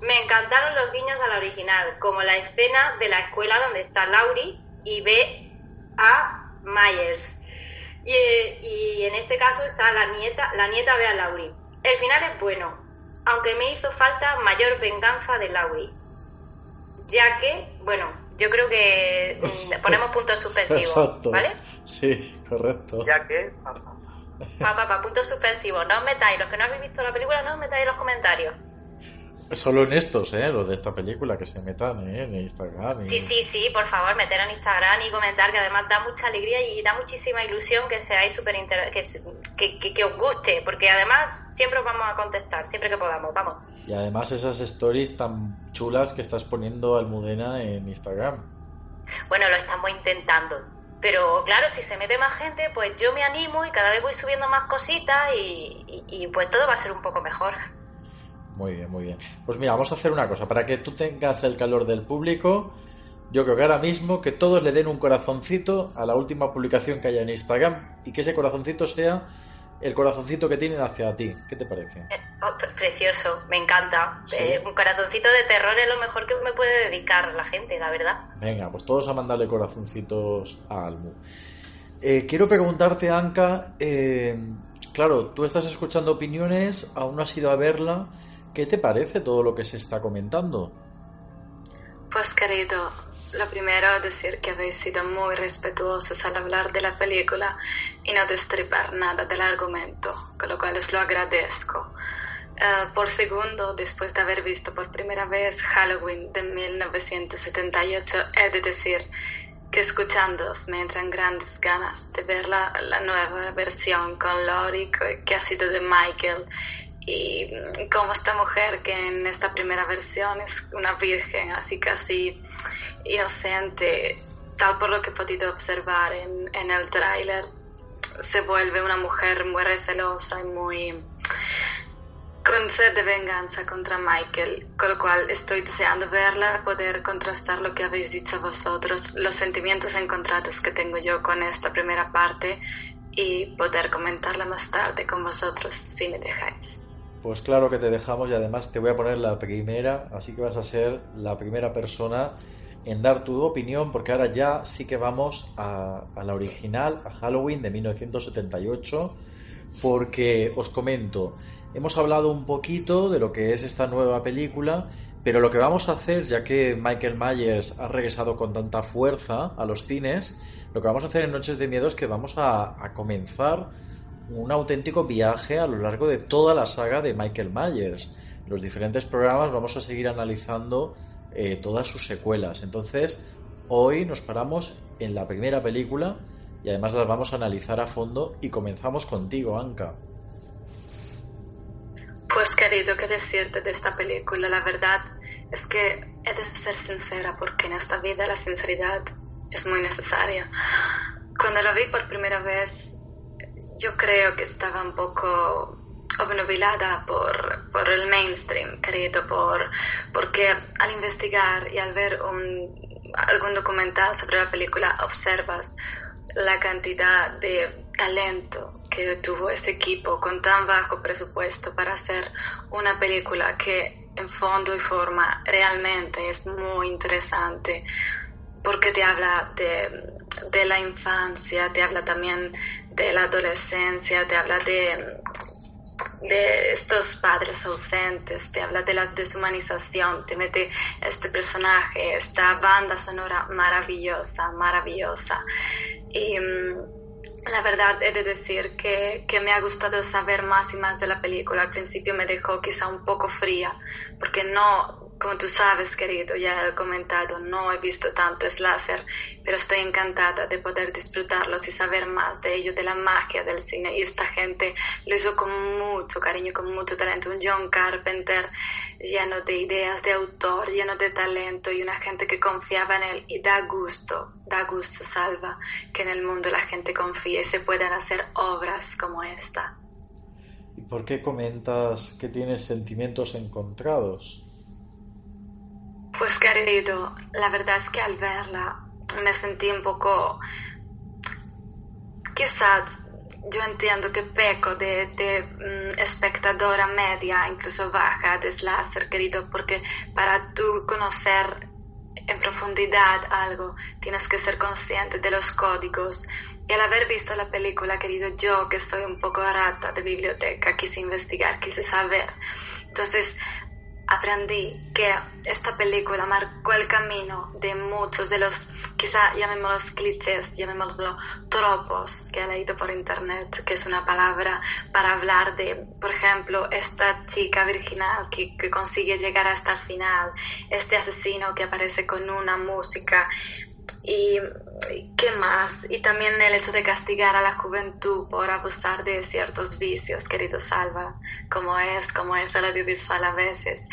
me encantaron los guiños a la original, como la escena de la escuela donde está Laurie y ve a Myers. Y, en este caso está la nieta, la nieta ve a Laurie. El final es bueno, aunque me hizo falta mayor venganza de Laurie. Ya que, bueno, yo creo que mm, ponemos puntos suspensivos, ¿vale? Sí, correcto. Ya que, Papá, pa, punto suspensivo. No os metáis, los que no habéis visto la película, no os metáis en los comentarios. Solo en estos, ¿eh? Los de esta película, que se metan ¿eh? en Instagram. Sí, sí, sí, por favor, meter en Instagram y comentar, que además da mucha alegría y da muchísima ilusión que seáis súper que, que, que, os guste, porque además siempre os vamos a contestar, siempre que podamos, vamos. Y además esas stories tan chulas que estás poniendo Almudena en Instagram. Bueno, lo estamos intentando pero claro, si se mete más gente, pues yo me animo y cada vez voy subiendo más cositas y, pues todo va a ser un poco mejor. Muy bien, muy bien. Pues mira, vamos a hacer una cosa. Para que tú tengas el calor del público, yo creo que ahora mismo que todos le den un corazoncito a la última publicación que haya en Instagram y que ese corazoncito sea el corazoncito que tienen hacia ti. ¿Qué te parece? Eh, oh, precioso, me encanta. Eh, un corazoncito de terror es lo mejor que me puede dedicar la gente, la verdad. Venga, pues todos a mandarle corazoncitos a Almu. Eh, quiero preguntarte, Anka, claro, tú estás escuchando opiniones, aún no has ido a verla. ¿Qué te parece todo lo que se está comentando? Pues querido, lo primero, decir que habéis sido muy respetuosos al hablar de la película y no destripar nada del argumento, con lo cual os lo agradezco. Eh, por segundo, después de haber visto por primera vez Halloween de 1978, he de decir que escuchándoos me entran grandes ganas de ver la, la nueva versión con Laurie que ha sido de Michael y como esta mujer que en esta primera versión es una virgen, así casi inocente, tal por lo que he podido observar en, en el tráiler, se vuelve una mujer muy recelosa y muy con sed de venganza contra Michael, con lo cual estoy deseando verla, poder contrastar lo que habéis dicho vosotros, los sentimientos encontrados que tengo yo con esta primera parte y poder comentarla más tarde con vosotros si me dejáis. Pues claro que te dejamos y además te voy a poner la primera, así que vas a ser la primera persona en dar tu opinión, porque ahora ya sí que vamos a, la original, a Halloween de 1978, porque os comento, hemos hablado un poquito de lo que es esta nueva película, pero lo que vamos a hacer, ya que Michael Myers ha regresado con tanta fuerza a los cines, lo que vamos a hacer en Noches de Miedo es que vamos a, a comenzar un auténtico viaje a lo largo de toda la saga de Michael Myers. En los diferentes programas vamos a seguir analizando eh, todas sus secuelas. Entonces, hoy nos paramos en la primera película y además las vamos a analizar a fondo y comenzamos contigo, Anka. Pues querido, ¿qué decirte de esta película? La verdad es que he de ser sincera porque en esta vida la sinceridad es muy necesaria. Cuando la vi por primera vez, yo creo que estaba un poco obnubilada por, por el mainstream, querido, por, porque al investigar y al ver un, algún documental sobre la película observas la cantidad de talento que tuvo ese equipo con tan bajo presupuesto para hacer una película que en fondo y forma realmente es muy interesante porque te habla de, de la infancia, te habla también de la adolescencia, te habla de de estos padres ausentes, te habla de la deshumanización, te mete este personaje, esta banda sonora maravillosa, maravillosa. Y, mm, la verdad he de decir que, que, me ha gustado saber más y más de la película. Al principio me dejó quizá un poco fría, porque no, como tú sabes, querido, ya he comentado, no he visto tanto slasher, pero estoy encantada de poder disfrutarlos y saber más de ello, de la magia del cine. Y esta gente lo hizo con mucho cariño, con mucho talento. Un John Carpenter lleno de ideas de autor, lleno de talento y una gente que confiaba en él. Y da gusto, da gusto, Salva, que en el mundo la gente confíe y se puedan hacer obras como esta. ¿Y por qué comentas que tienes sentimientos encontrados? Pues querido, la verdad es que al verla me sentí un poco, quizás yo entiendo que peco de, de mm, espectadora media, incluso baja de slasher, querido, porque para tú conocer en profundidad algo tienes que ser consciente de los códigos. Y al haber visto la película, querido, yo que estoy un poco rata de biblioteca, quise investigar, quise saber. Entonces, aprendí que esta película marcó el camino de muchos de los, quizá llamémoslos clichés, llamémoslo tropos que he leído por internet, que es una palabra para hablar de, por ejemplo, esta chica virginal que, que consigue llegar hasta el final, este asesino que aparece con una música y qué más y también el hecho de castigar a la juventud por abusar de ciertos vicios querido Salva como es como es el audiovisual a veces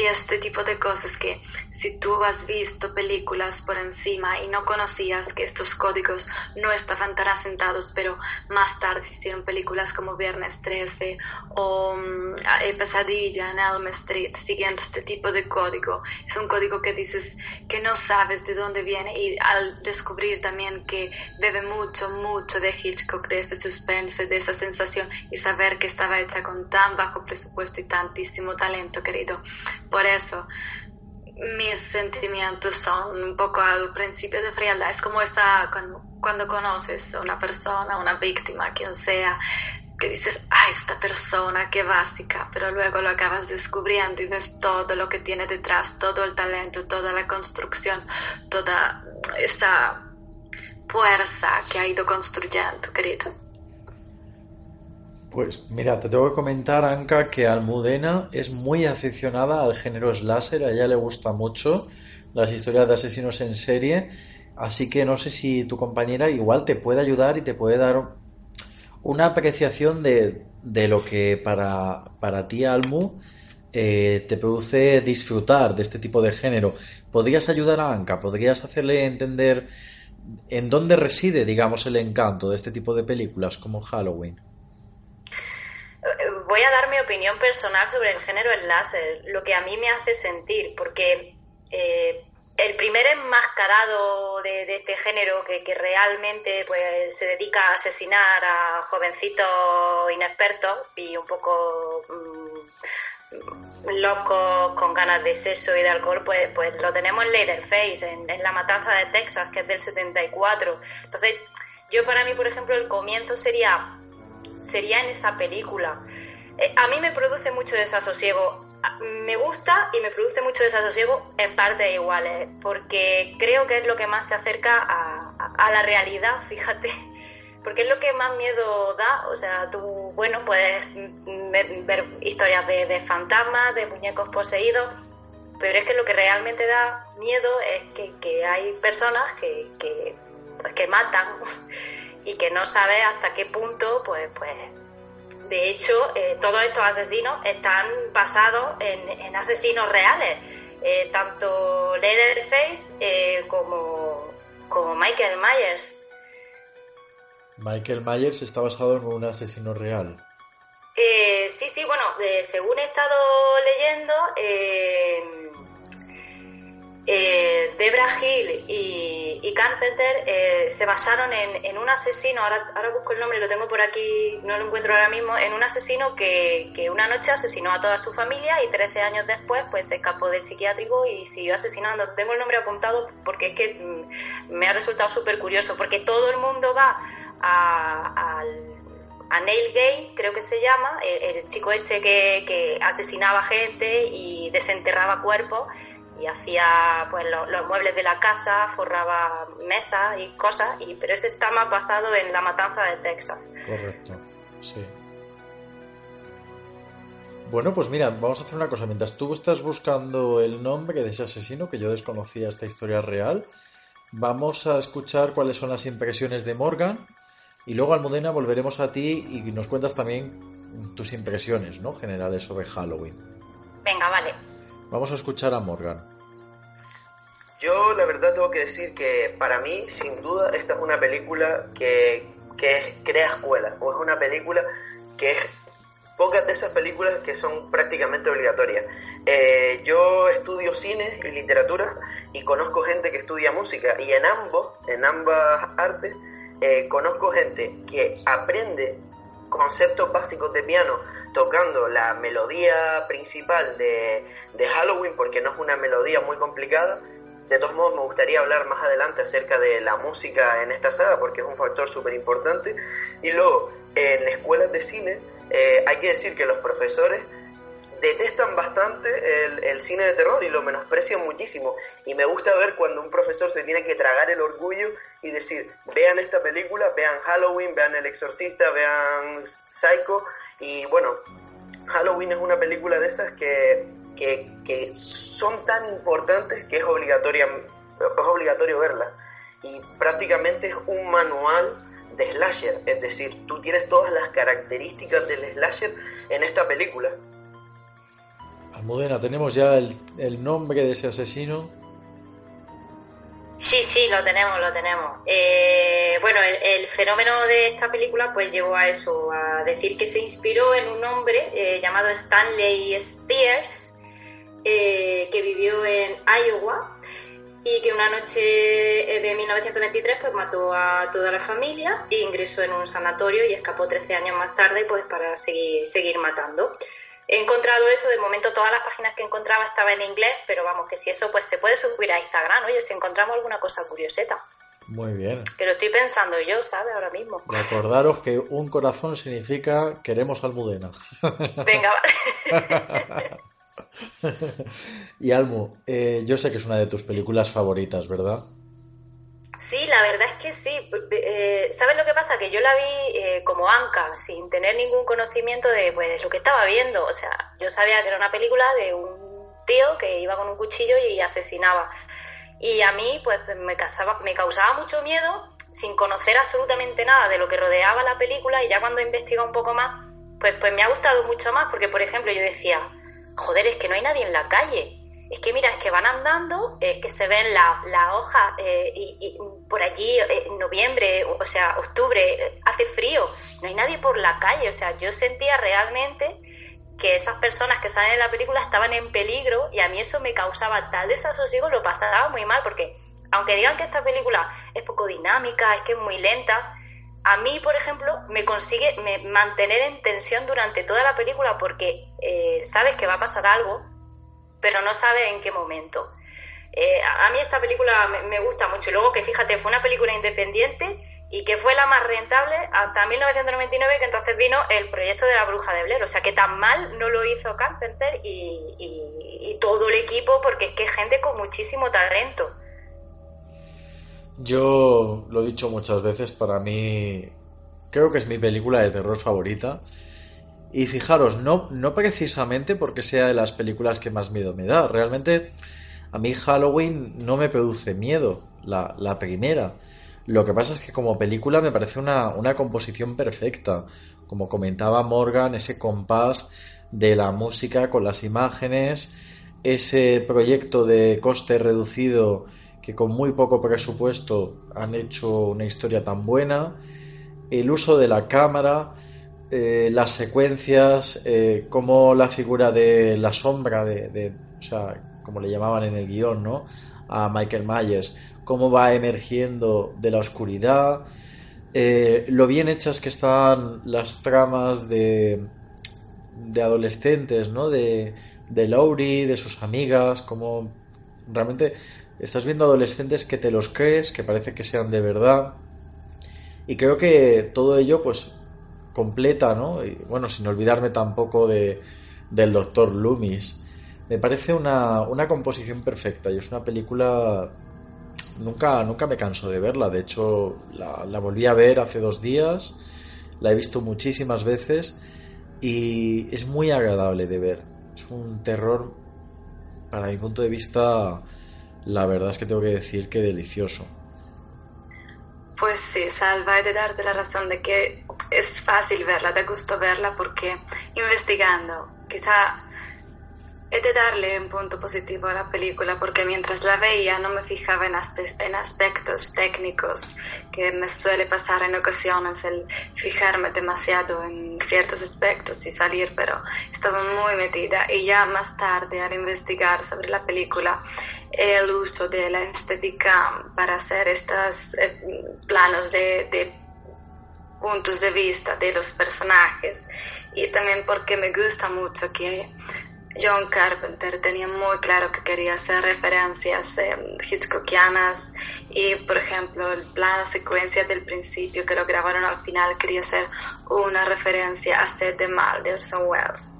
y este tipo de cosas que si tú has visto películas por encima y no conocías que estos códigos no estaban tan asentados, pero más tarde hicieron películas como Viernes 13 o um, Pesadilla en Elm Street, siguiendo este tipo de código. Es un código que dices que no sabes de dónde viene y al descubrir también que bebe mucho, mucho de Hitchcock, de ese suspense, de esa sensación y saber que estaba hecha con tan bajo presupuesto y tantísimo talento, querido. Por eso, mis sentimientos son un poco al principio de frialdad. Es como esa, cuando, conoces a una persona, una víctima, quien sea, que dices, ah, esta persona, qué básica, pero luego lo acabas descubriendo y ves todo lo que tiene detrás, todo el talento, toda la construcción, toda esa fuerza que ha ido construyendo, querido. Pues mira, te tengo que comentar, Anka, que Almudena es muy aficionada al género slasher, a ella le gusta mucho las historias de asesinos en serie, así que no sé si tu compañera igual te puede ayudar y te puede dar una apreciación de, de lo que para, para ti, Almu, eh, te produce disfrutar de este tipo de género. ¿Podrías ayudar a Anka? ¿Podrías hacerle entender en dónde reside, digamos, el encanto de este tipo de películas como Halloween? Voy a dar mi opinión personal sobre el género láser, lo que a mí me hace sentir, porque eh, el primer enmascarado de, este género que, realmente pues, se dedica a asesinar a jovencitos inexpertos y un poco mm, locos con ganas de sexo y de alcohol, pues, pues lo tenemos en Leatherface, en, en La Matanza de Texas, que es del 74. Entonces, yo para mí, por ejemplo, el comienzo sería sería en esa película. Eh, a mí me produce mucho desasosiego. Me gusta y me produce mucho desasosiego en partes iguales, porque creo que es lo que más se acerca a, la realidad, <laughs> fíjate, porque es lo que más miedo da. O sea, tú, bueno, puedes ver, historias de, fantasmas, de muñecos poseídos, pero es que lo que realmente da miedo es que, hay personas que, que, pues, que matan <laughs> y que no sabe hasta qué punto, pues, pues de hecho, eh, todos estos asesinos están basados en, asesinos reales, eh, tanto Leatherface eh, como, como Michael Myers. Michael Myers está basado en un asesino real. sí, sí, bueno, según he estado leyendo, eh, Debra Hill y, Carpenter eh, se basaron en, un asesino, ahora, ahora busco el nombre, lo tengo por aquí, no lo encuentro ahora mismo, en un asesino que, una noche asesinó a toda su familia y 13 años después pues se escapó del psiquiátrico y siguió asesinando. Tengo el nombre apuntado porque es que mm, me ha resultado súper curioso, porque todo el mundo va a, a Neil Gay, creo que se llama, el, chico este que, que asesinaba gente y desenterraba cuerpos y hacía pues los muebles de la casa, forraba mesas y cosas, y, pero ese está más basado en la matanza de Texas. Correcto, sí. Bueno, pues mira, vamos a hacer una cosa. Mientras tú estás buscando el nombre de ese asesino, que yo desconocía esta historia real, vamos a escuchar cuáles son las impresiones de Morgan y luego, Almudena, volveremos a ti y nos cuentas también tus impresiones ¿no? generales sobre Halloween. Venga, vale. Vamos a escuchar a Morgan. Yo la verdad tengo que decir que para mí, sin duda, esta es una película que, que crea escuela, o es una película que es pocas de esas películas que son prácticamente obligatorias. Eh, yo estudio cine y literatura y conozco gente que estudia música y en ambos, en ambas artes, eh, conozco gente que aprende conceptos básicos de piano tocando la melodía principal de, de Halloween porque no es una melodía muy complicada. De todos modos, me gustaría hablar más adelante acerca de la música en esta saga porque es un factor súper importante. Y luego, en escuelas de cine, eh, hay que decir que los profesores detestan bastante el, cine de terror y lo menosprecian muchísimo. Y me gusta ver cuando un profesor se tiene que tragar el orgullo y decir, vean esta película, vean Halloween, vean El Exorcista, vean Psycho. Y bueno, Halloween es una película de esas que, que, son tan importantes que es, obligatoria, es obligatorio verla. Y prácticamente es un manual de slasher, es decir, tú tienes todas las características del slasher en esta película. Almudena, ¿tenemos ya el, nombre de ese asesino? Sí, sí, lo tenemos, lo tenemos. Eh, bueno, el, fenómeno de esta película pues llevó a eso, a decir que se inspiró en un hombre eh, llamado Stanley Spears, eh, que vivió en Iowa y que una noche eh, de 1923 pues mató a toda la familia e ingresó en un sanatorio y escapó 13 años más tarde pues para seguir, seguir matando. He encontrado eso, de momento todas las páginas que encontraba estaban en inglés, pero vamos, que si eso pues se puede subir a Instagram, oye, si encontramos alguna cosa curioseta. Muy bien. Que lo estoy pensando yo, ¿sabes? Ahora mismo. Recordaros que un corazón significa queremos almudena. Venga, <laughs> vale. <laughs> <laughs> y Almu, eh, yo sé que es una de tus películas favoritas, ¿verdad? Sí, la verdad es que sí. Eh, ¿Sabes lo que pasa? Que yo la vi eh, como Anca, sin tener ningún conocimiento de pues, lo que estaba viendo. O sea, yo sabía que era una película de un tío que iba con un cuchillo y asesinaba. Y a mí, pues, me, me causaba mucho miedo sin conocer absolutamente nada de lo que rodeaba la película y ya cuando investiga un poco más, pues, pues me ha gustado mucho más porque, por ejemplo, yo decía, joder, es que no hay nadie en la calle. Es que mira, es que van andando, es que se ven las la hojas eh, y, por allí, eh, noviembre, o sea, octubre, eh, hace frío, no hay nadie por la calle. O sea, yo sentía realmente que esas personas que salen en la película estaban en peligro y a mí eso me causaba tal desasosiego, lo pasaba muy mal, porque aunque digan que esta película es poco dinámica, es que es muy lenta, a mí, por ejemplo, me consigue mantener en tensión durante toda la película porque eh, sabes que va a pasar algo, pero no sabes en qué momento. Eh, a mí esta película me, gusta mucho. Y luego que fíjate, fue una película independiente y que fue la más rentable hasta 1999, que entonces vino el proyecto de la bruja de Blair. O sea que tan mal no lo hizo Carpenter y, y todo el equipo porque es que es gente con muchísimo talento. Yo lo he dicho muchas veces, para mí creo que es mi película de terror favorita. Y fijaros, no, no precisamente porque sea de las películas que más miedo me da. Realmente a mí Halloween no me produce miedo, la, la primera. Lo que pasa es que como película me parece una, una composición perfecta. Como comentaba Morgan, ese compás de la música con las imágenes, ese proyecto de coste reducido con muy poco presupuesto han hecho una historia tan buena, el uso de la cámara, eh, las secuencias, eh, como la figura de la sombra, de, o sea, como le llamaban en el guion, ¿no? A Michael Myers, cómo va emergiendo de la oscuridad, eh, lo bien hechas que están las tramas de, de adolescentes, ¿no? De, de Laurie, de sus amigas, como realmente Estás viendo adolescentes que te los crees, que parece que sean de verdad. Y creo que todo ello, pues, completa, ¿no? Y, bueno, sin olvidarme tampoco de, del doctor Loomis. me parece una, una composición perfecta y es una película nunca, nunca me canso de verla. De hecho, la, la, volví a ver hace dos días, la he visto muchísimas veces y es muy agradable de ver. Es un terror, para mi punto de vista, la verdad es que tengo que decir que delicioso. Pues sí, Salva, he de darte la razón de que es fácil verla, da gusto verla porque investigando, quizá He de darle un punto positivo a la película porque mientras la veía no me fijaba en, en, aspectos técnicos que me suele pasar en ocasiones el fijarme demasiado en ciertos aspectos y salir, pero estaba muy metida y ya más tarde al investigar sobre la película el uso de la estética para hacer estos eh, planos de, puntos de vista de los personajes y también porque me gusta mucho que John Carpenter tenía muy claro que quería hacer referencias eh, hitchcockianas y, por ejemplo, el plano secuencia del principio que lo grabaron al final quería ser una referencia a Sed de Mal de Orson Welles.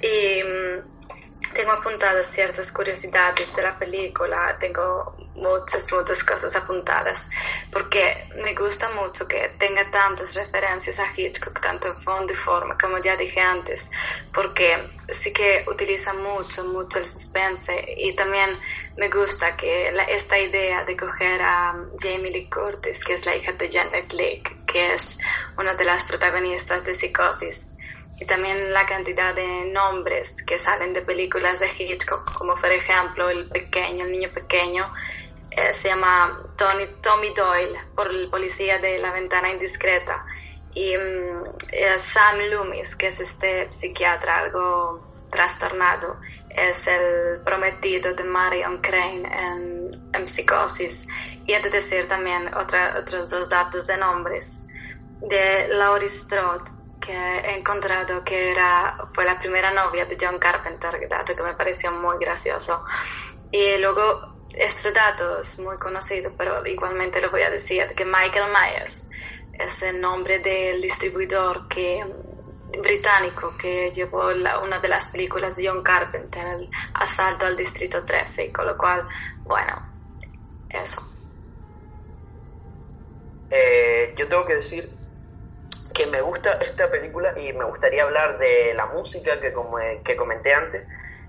Y mm, tengo apuntadas ciertas curiosidades de la película, tengo muchas, muchas cosas apuntadas, porque me gusta mucho que tenga tantas referencias a Hitchcock, tanto en fondo y forma, como ya dije antes, porque sí que utiliza mucho, mucho el suspense y también me gusta que esta idea de coger a Jamie Lee Curtis, que es la hija de Janet Leigh, que es una de las protagonistas de Psicosis, y también la cantidad de nombres que salen de películas de Hitchcock, como por ejemplo el pequeño, el niño pequeño, eh, se llama Tony, Tommy Doyle, por el policía de la ventana indiscreta, y mm, eh, Sam Loomis, que es este psiquiatra algo trastornado, es el prometido de Marion Crane en, en Psicosis. Y he de decir también otra, otros dos datos de nombres. De Laurie Strode, que he encontrado que era, fue la primera novia de John Carpenter, dato que me pareció muy gracioso. Y luego este dato es muy conocido, pero igualmente lo voy a decir, que Michael Myers es el nombre del distribuidor que, británico que llevó una de las películas de John Carpenter, el asalto al Distrito 13, con lo cual, bueno, eso. Eh, yo tengo que decir que me gusta esta película y me gustaría hablar de la música que, como, que comenté antes.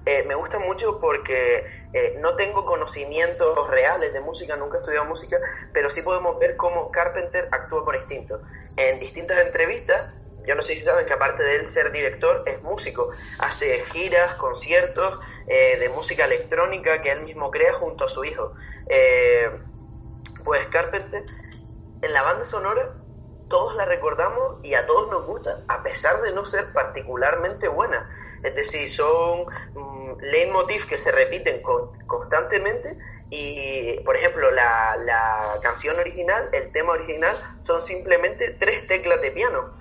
Eh, me gusta mucho porque eh, no tengo conocimientos reales de música, nunca he estudiado música, pero sí podemos ver cómo Carpenter actúa por instinto. En distintas entrevistas, yo no sé si saben que aparte de él ser director, es músico. Hace giras, conciertos eh, de música electrónica que él mismo crea junto a su hijo. Pues Carpenter, en la banda sonora, todos la recordamos y a todos nos gusta, a pesar de no ser particularmente buena. Es decir, son mm, leitmotiv que se repiten constantemente y, por ejemplo, la, canción original, el tema original, son simplemente tres teclas de piano.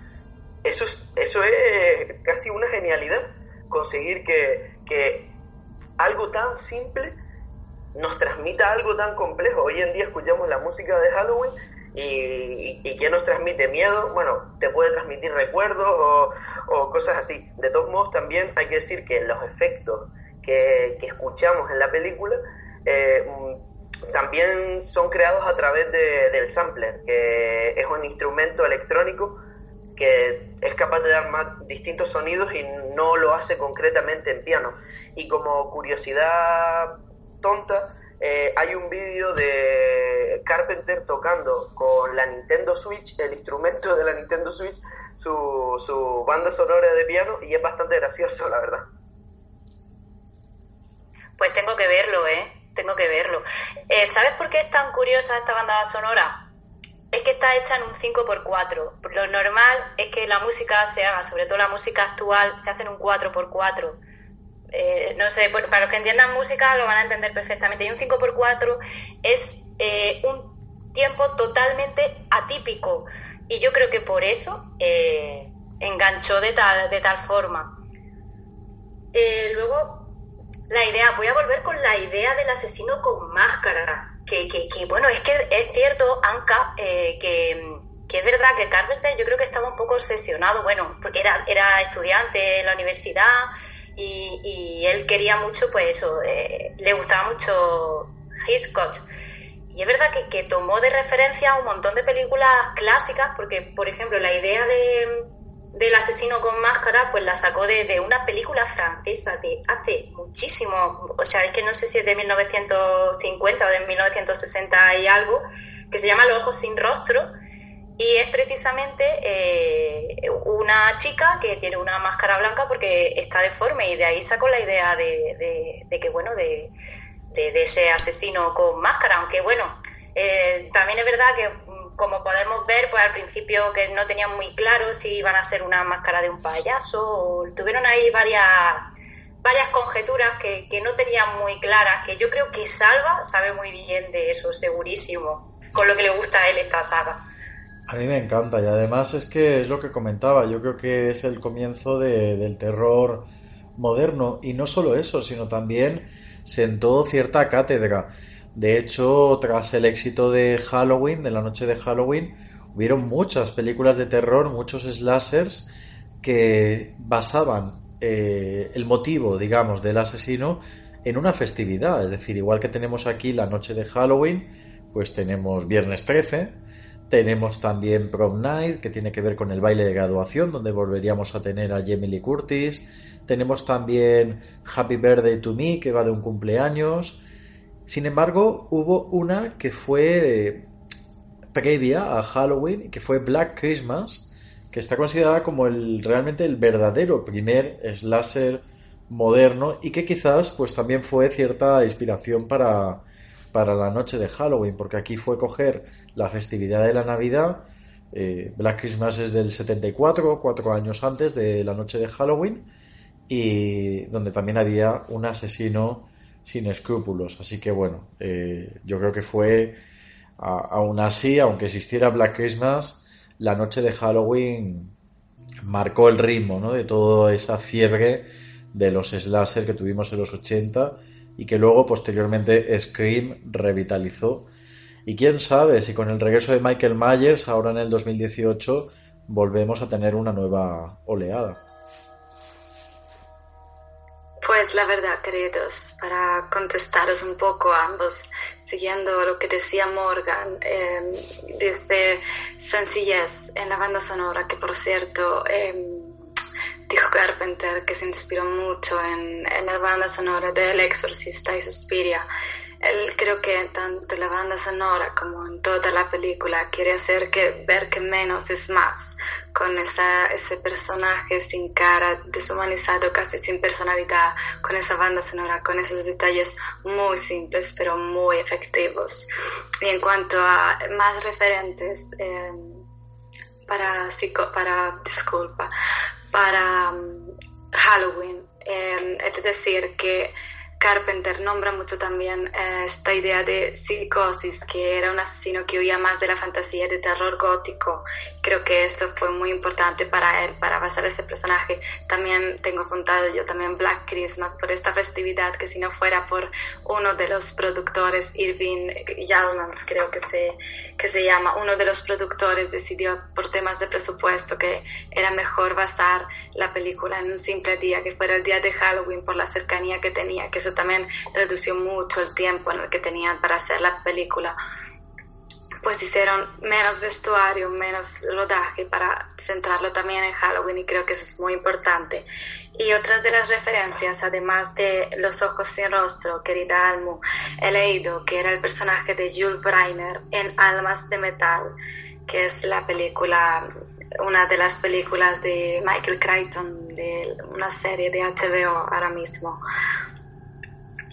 Eso es, eso es casi una genialidad, conseguir que, que algo tan simple nos transmita algo tan complejo. Hoy en día escuchamos la música de Halloween y, y, que nos transmite miedo, bueno, te puede transmitir recuerdos o, cosas así. De todos modos, también hay que decir que los efectos que, escuchamos en la película eh, mm, también son creados a través del sampler, que es un instrumento electrónico que es capaz de dar más distintos sonidos y no lo hace concretamente en piano. Y como curiosidad tonta, eh, hay un vídeo de Carpenter tocando con la Nintendo Switch, el instrumento de la Nintendo Switch, su, banda sonora de piano y es bastante gracioso, la verdad. Pues tengo que verlo, ¿eh? Tengo que verlo. Eh, ¿Sabes por qué es tan curiosa esta banda sonora? Es que está hecha en un 5x4. Lo normal es que la música se haga, sobre todo la música actual, se hace en un 4x4. Eh, no sé, para los que entiendan música lo van a entender perfectamente. Y un 5x4 es eh, un tiempo totalmente atípico. Y yo creo que por eso eh, enganchó de tal, de tal forma. Luego, la idea, voy a volver con la idea del asesino con máscara. Que, que, bueno, es que es cierto, Anka, que, que, es verdad que Carpenter yo creo que estaba un poco obsesionado, bueno, porque era, era estudiante en la universidad y, él quería mucho, pues eso, eh, le gustaba mucho Hitchcock. Y es verdad que, que, tomó de referencia un montón de películas clásicas, porque, por ejemplo, la idea de, del asesino con máscara, pues la sacó de, de, una película francesa de hace muchísimo, o sea, es que no sé si es de 1950 o de 1960 y algo, que se llama Los ojos sin rostro, y es precisamente eh, una chica que tiene una máscara blanca porque está deforme y de ahí sacó la idea de, que, bueno, de, ese asesino con máscara. Aunque, bueno, eh, también es verdad que, mm, como podemos ver, pues al principio que no tenían muy claro si iban a ser una máscara de un payaso o tuvieron ahí varias varias conjeturas que, que no tenían muy claras, que yo creo que Salva sabe muy bien de eso, segurísimo, con lo que le gusta a él esta saga. A mí me encanta y además es que es lo que comentaba, yo creo que es el comienzo del terror moderno y no solo eso, sino también sentó cierta cátedra. De hecho, tras el éxito de Halloween, de la noche de Halloween, hubieron muchas películas de terror, muchos slashers que basaban eh, el motivo, digamos, del asesino en una festividad. Es decir, igual que tenemos aquí la noche de Halloween, pues tenemos Viernes 13, tenemos también Prom Night, que tiene que ver con el baile de graduación, donde volveríamos a tener a Jamie Lee Curtis. Tenemos también Happy Birthday to Me, que va de un cumpleaños. Sin embargo, hubo una que fue eh, previa a Halloween, que fue Black Christmas, que está considerada como el realmente el verdadero primer slasher moderno y que quizás pues también fue cierta inspiración para, para la noche de Halloween, porque aquí fue coger la festividad de la Navidad. Eh, Black Christmas es del 74, cuatro años antes de la noche de Halloween, y donde también había un asesino sin escrúpulos. Así que bueno, eh, yo creo que fue, aún así, aunque existiera Black Christmas, la noche de Halloween marcó el ritmo ¿no? de toda esa fiebre de los slasher que tuvimos en los 80 y que luego posteriormente Scream revitalizó. Y quién sabe si con el regreso de Michael Myers, ahora en el 2018, volvemos a tener una nueva oleada. Pues la verdad, queridos, para contestaros un poco ambos, siguiendo lo que decía Morgan, eh, desde sencillez en la banda sonora, que por cierto, em, dijo Carpenter que se inspiró mucho en, la banda sonora de El Exorcista y Suspiria. Él creo que tanto la banda sonora como en toda la película quiere hacer que ver que menos es más, con esa, ese personaje sin cara, deshumanizado, casi sin personalidad, con esa banda sonora, con esos detalles muy simples pero muy efectivos. Y en cuanto a más referentes, eh, para, para, disculpa, para um, Halloween. Eh, es decir, que Carpenter nombra mucho también eh, esta idea de psicosis, que era un asesino que huía más de la fantasía de terror gótico. Creo que esto fue muy importante para él, para basar ese personaje. También tengo apuntado yo también Black Christmas por esta festividad, que si no fuera por uno de los productores, Irving Yalmans, creo que se, que se llama, uno de los productores decidió por temas de presupuesto que era mejor basar la película en un simple día, que fuera el día de Halloween por la cercanía que tenía, que eso también redució mucho el tiempo en el que tenían para hacer la película. Pues hicieron menos vestuario, menos rodaje para centrarlo también en Halloween y creo que eso es muy importante. Y otras de las referencias, además de Los ojos sin rostro, querida Almu, he leído que era el personaje de Jules Breiner en Almas de Metal, que es la película, una de las películas de Michael Crichton, de una serie de HBO ahora mismo.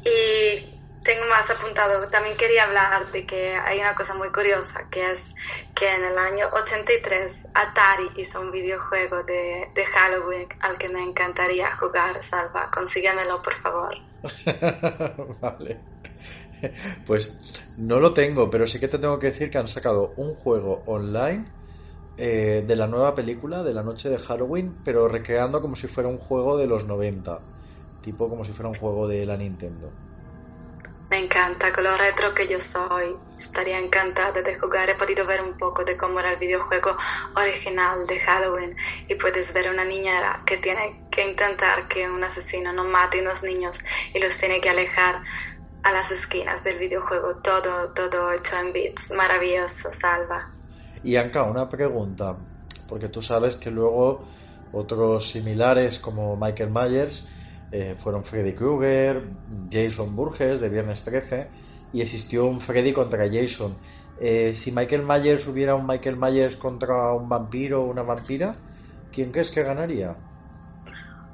Y tengo más apuntado. También quería hablar de que hay una cosa muy curiosa, que es que en el año 83 Atari hizo un videojuego de, de Halloween al que me encantaría jugar, Salva. Consíguemelo, por favor. <laughs> vale. Pues no lo tengo, pero sí que te tengo que decir que han sacado un juego online eh, de la nueva película de la noche de Halloween, pero recreando como si fuera un juego de los 90 tipo como si fuera un juego de la Nintendo. Me encanta, con lo retro que yo soy, estaría encantada de jugar. He podido ver un poco de cómo era el videojuego original de Halloween y puedes ver una niñera que tiene que intentar que un asesino no mate a unos niños y los tiene que alejar a las esquinas del videojuego, todo, todo hecho en bits, maravilloso, salva. Y Anka, una pregunta, porque tú sabes que luego otros similares como Michael Myers eh, fueron Freddy Krueger, Jason Burgess de Viernes 13 y existió un Freddy contra Jason. Eh, si Michael Myers hubiera un Michael Myers contra un vampiro o una vampira, ¿quién crees que ganaría?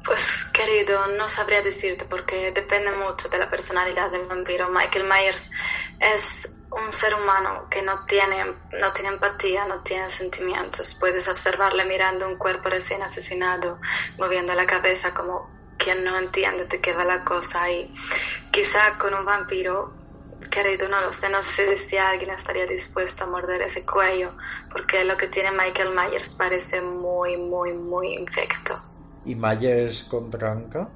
Pues querido, no sabría decirte porque depende mucho de la personalidad del vampiro. Michael Myers es un ser humano que no tiene, no tiene empatía, no tiene sentimientos. Puedes observarle mirando un cuerpo recién asesinado, moviendo la cabeza como quien no entiende de qué va la cosa y quizá con un vampiro, querido, no lo sé, no sé si alguien estaría dispuesto a morder ese cuello, porque lo que tiene Michael Myers parece muy, muy, muy infecto. ¿Y Myers con tranca?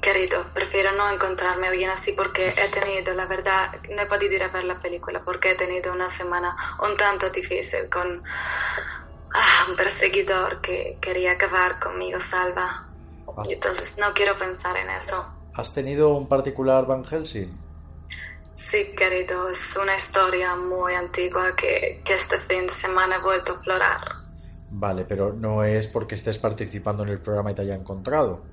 Querido, prefiero no encontrarme alguien así porque he tenido, la verdad, no he podido ir a ver la película porque he tenido una semana un tanto difícil con ah, un perseguidor que quería acabar conmigo, Salva. Ah. Entonces no quiero pensar en eso. ¿Has tenido un particular Van Helsing? Sí, querido, es una historia muy antigua que, que este fin de semana he vuelto a florar. Vale, pero no es porque estés participando en el programa y te haya encontrado.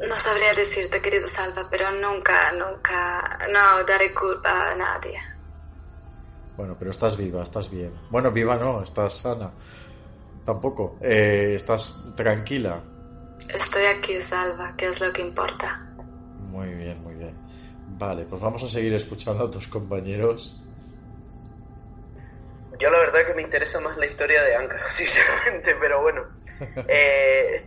No sabría decirte, querido Salva, pero nunca, nunca, no daré culpa a nadie. Bueno, pero estás viva, estás bien. Bueno, viva no, estás sana. Tampoco. Eh, estás tranquila. Estoy aquí, Salva, que es lo que importa. Muy bien, muy bien. Vale, pues vamos a seguir escuchando a tus compañeros. Yo la verdad que me interesa más la historia de Anka, <laughs> sinceramente, pero bueno. <laughs> Eh,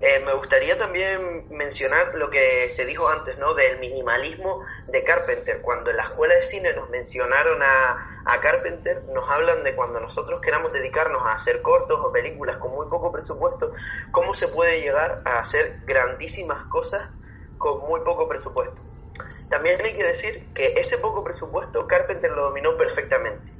eh, me gustaría también mencionar lo que se dijo antes, ¿no? Del minimalismo de Carpenter. Cuando en la escuela de cine nos mencionaron a, a, Carpenter, nos hablan de cuando nosotros queramos dedicarnos a hacer cortos o películas con muy poco presupuesto, cómo se puede llegar a hacer grandísimas cosas con muy poco presupuesto. También hay que decir que ese poco presupuesto Carpenter lo dominó perfectamente.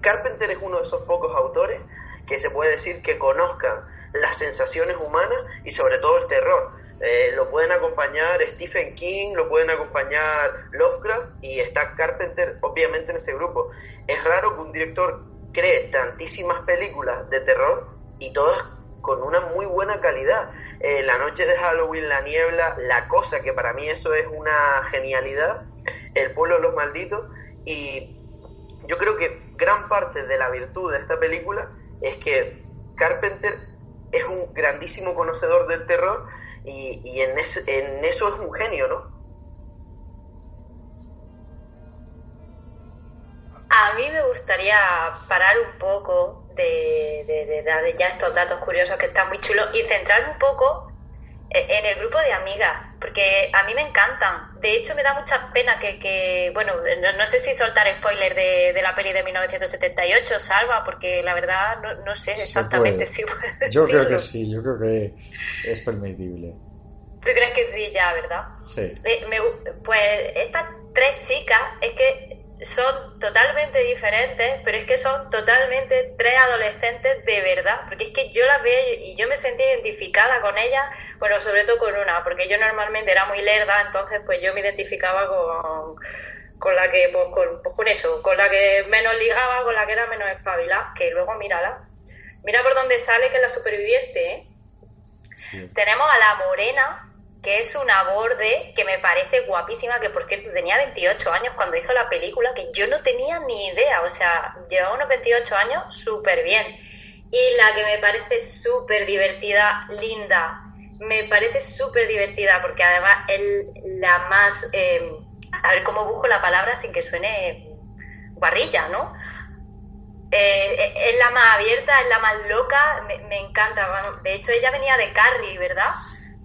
Carpenter es uno de esos pocos autores que se puede decir que conozcan las sensaciones humanas y sobre todo el terror. Eh, lo pueden acompañar Stephen King, lo pueden acompañar Lovecraft y está Carpenter obviamente en ese grupo. Es raro que un director cree tantísimas películas de terror y todas con una muy buena calidad. Eh, la noche de Halloween, La Niebla, La Cosa, que para mí eso es una genialidad, El pueblo de los malditos y yo creo que gran parte de la virtud de esta película es que Carpenter es un grandísimo conocedor del terror y, en, en eso es un genio, ¿no? A mí me gustaría parar un poco de, de, dar ya estos datos curiosos que están muy chulos y centrarme un poco en el grupo de amigas, porque a mí me encantan. De hecho, me da mucha pena que, bueno, no, sé si soltar spoiler de, la peli de 1978, Salva, porque la verdad no, sé exactamente si <laughs> Yo creo que sí, yo creo que es permitible. ¿Tú crees que sí ya, verdad? Sí. Eh, pues estas tres chicas es que son totalmente diferentes, pero es que son totalmente tres adolescentes de verdad, porque es que yo las veo y yo me sentí identificada con ellas, bueno, sobre todo con una, porque yo normalmente era muy lerda, entonces pues yo me identificaba con, con la que, pues con, pues, con eso, con la que menos ligaba, con la que era menos espabilada, que luego mírala, mira por dónde sale que es la superviviente, ¿eh? Tenemos a la morena, que es una borde que me parece guapísima, que por cierto tenía 28 años cuando hizo la película, que yo no tenía ni idea, o sea, llevaba unos 28 años súper bien. Y la que me parece súper divertida, linda, me parece súper divertida porque además es la más, eh, a ver cómo busco la palabra sin que suene guarrilla, ¿no? Eh, es la más abierta, es la más loca, me, me encanta. de hecho, ella venía de Carrie, ¿verdad?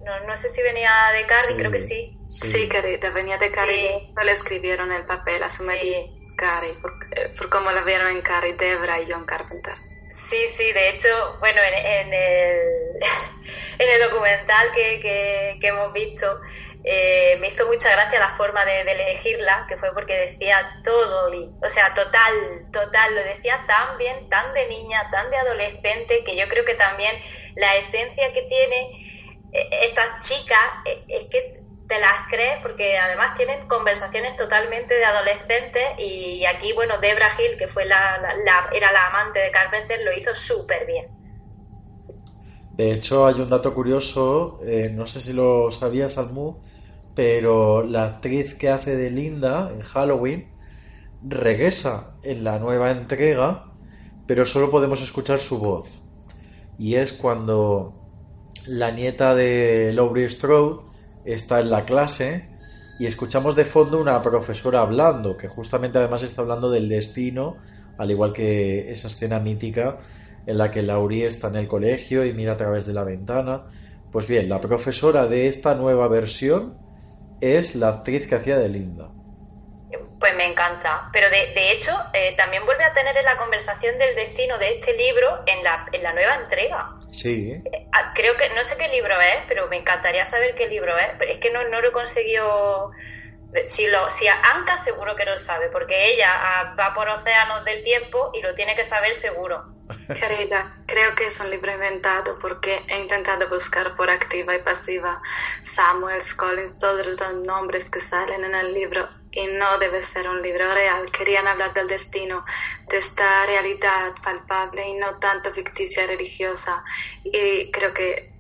No, no sé si venía de Carrie, creo que sí. Sí, sí venía de Carrie. No le escribieron el papel a su Carrie, por, eh, por cómo la vieron en Carrie, Debra y John Carpenter. Sí, sí, de hecho, bueno, en, el, <laughs> en el documental que, que, hemos visto, eh, me hizo mucha gracia la forma de, elegirla, que fue porque decía todo, o sea, total, total, lo decía tan bien, tan de niña, tan de adolescente, que yo creo que también la esencia que tiene eh, esta chica eh, es que te las crees porque además tienen conversaciones totalmente de adolescentes y aquí, bueno, Debra Hill, que fue la, era la amante de Carpenter, lo hizo súper bien. De hecho, hay un dato curioso, no sé si lo sabías, Almu, pero la actriz que hace de Linda en Halloween regresa en la nueva entrega, pero solo podemos escuchar su voz. Y es cuando la nieta de Laurie Strode está en la clase y escuchamos de fondo una profesora hablando, que justamente además está hablando del destino, al igual que esa escena mítica en la que Laurie está en el colegio y mira a través de la ventana. Pues bien, la profesora de esta nueva versión es la actriz que hacía de Linda. Pues me encanta. Pero de, hecho, eh, también vuelve a tener en la conversación del destino de este libro en la, en la nueva entrega. Sí. Eh, ah, creo que, no sé qué libro es, pero me encantaría saber qué libro es. Es que no, no lo he conseguido. Si, lo, si Anka seguro que lo sabe, porque ella ah, va por océanos del tiempo y lo tiene que saber seguro. Querida, creo que es un libro inventado porque he intentado buscar por activa y pasiva Samuel Collins, todos los nombres que salen en el libro y no debe ser un libro real. Querían hablar del destino, de esta realidad palpable y no tanto ficticia religiosa. Y creo que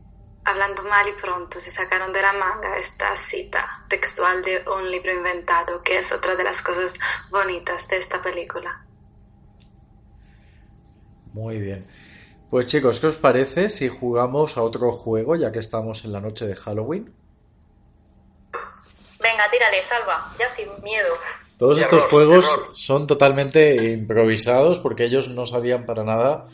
hablando mal y pronto se sacaron de la manga esta cita textual de un libro inventado, que es otra de las cosas bonitas de esta película. Muy bien. Pues chicos, ¿qué os parece si jugamos a otro juego ya que estamos en la noche de Halloween? Venga, tírale, salva, ya sin miedo. Todos estos juegos son totalmente improvisados porque ellos no sabían para nada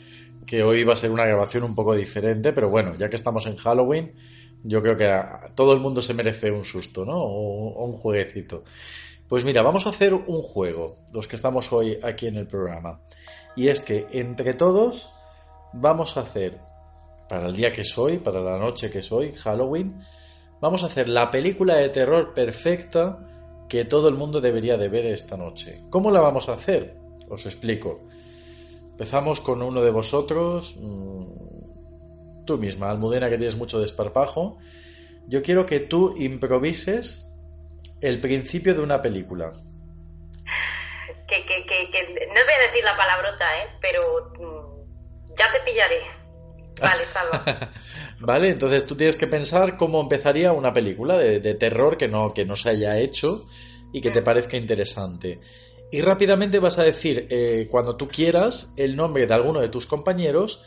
que hoy iba a ser una grabación un poco diferente, pero bueno, ya que estamos en Halloween, yo creo que todo el mundo se merece un susto, ¿no? o un jueguecito. Pues mira, vamos a hacer un juego, los que estamos hoy aquí en el programa. Y es que entre todos vamos a hacer, para el día que soy, para la noche que soy, Halloween, vamos a hacer la película de terror perfecta que todo el mundo debería de ver esta noche. ¿Cómo la vamos a hacer? Os explico. Empezamos con uno de vosotros, mm, tú misma, Almudena, que tienes mucho desparpajo. Yo quiero que tú improvises el principio de una película que, no voy a decir la palabrota, ¿eh? pero mm, ya te pillaré. Vale, salva. <laughs> vale, entonces tú tienes que pensar cómo empezaría una película de, terror que no, que no se haya hecho y que te parezca interesante. Y rápidamente vas a decir, eh, cuando tú quieras, el nombre de alguno de tus compañeros,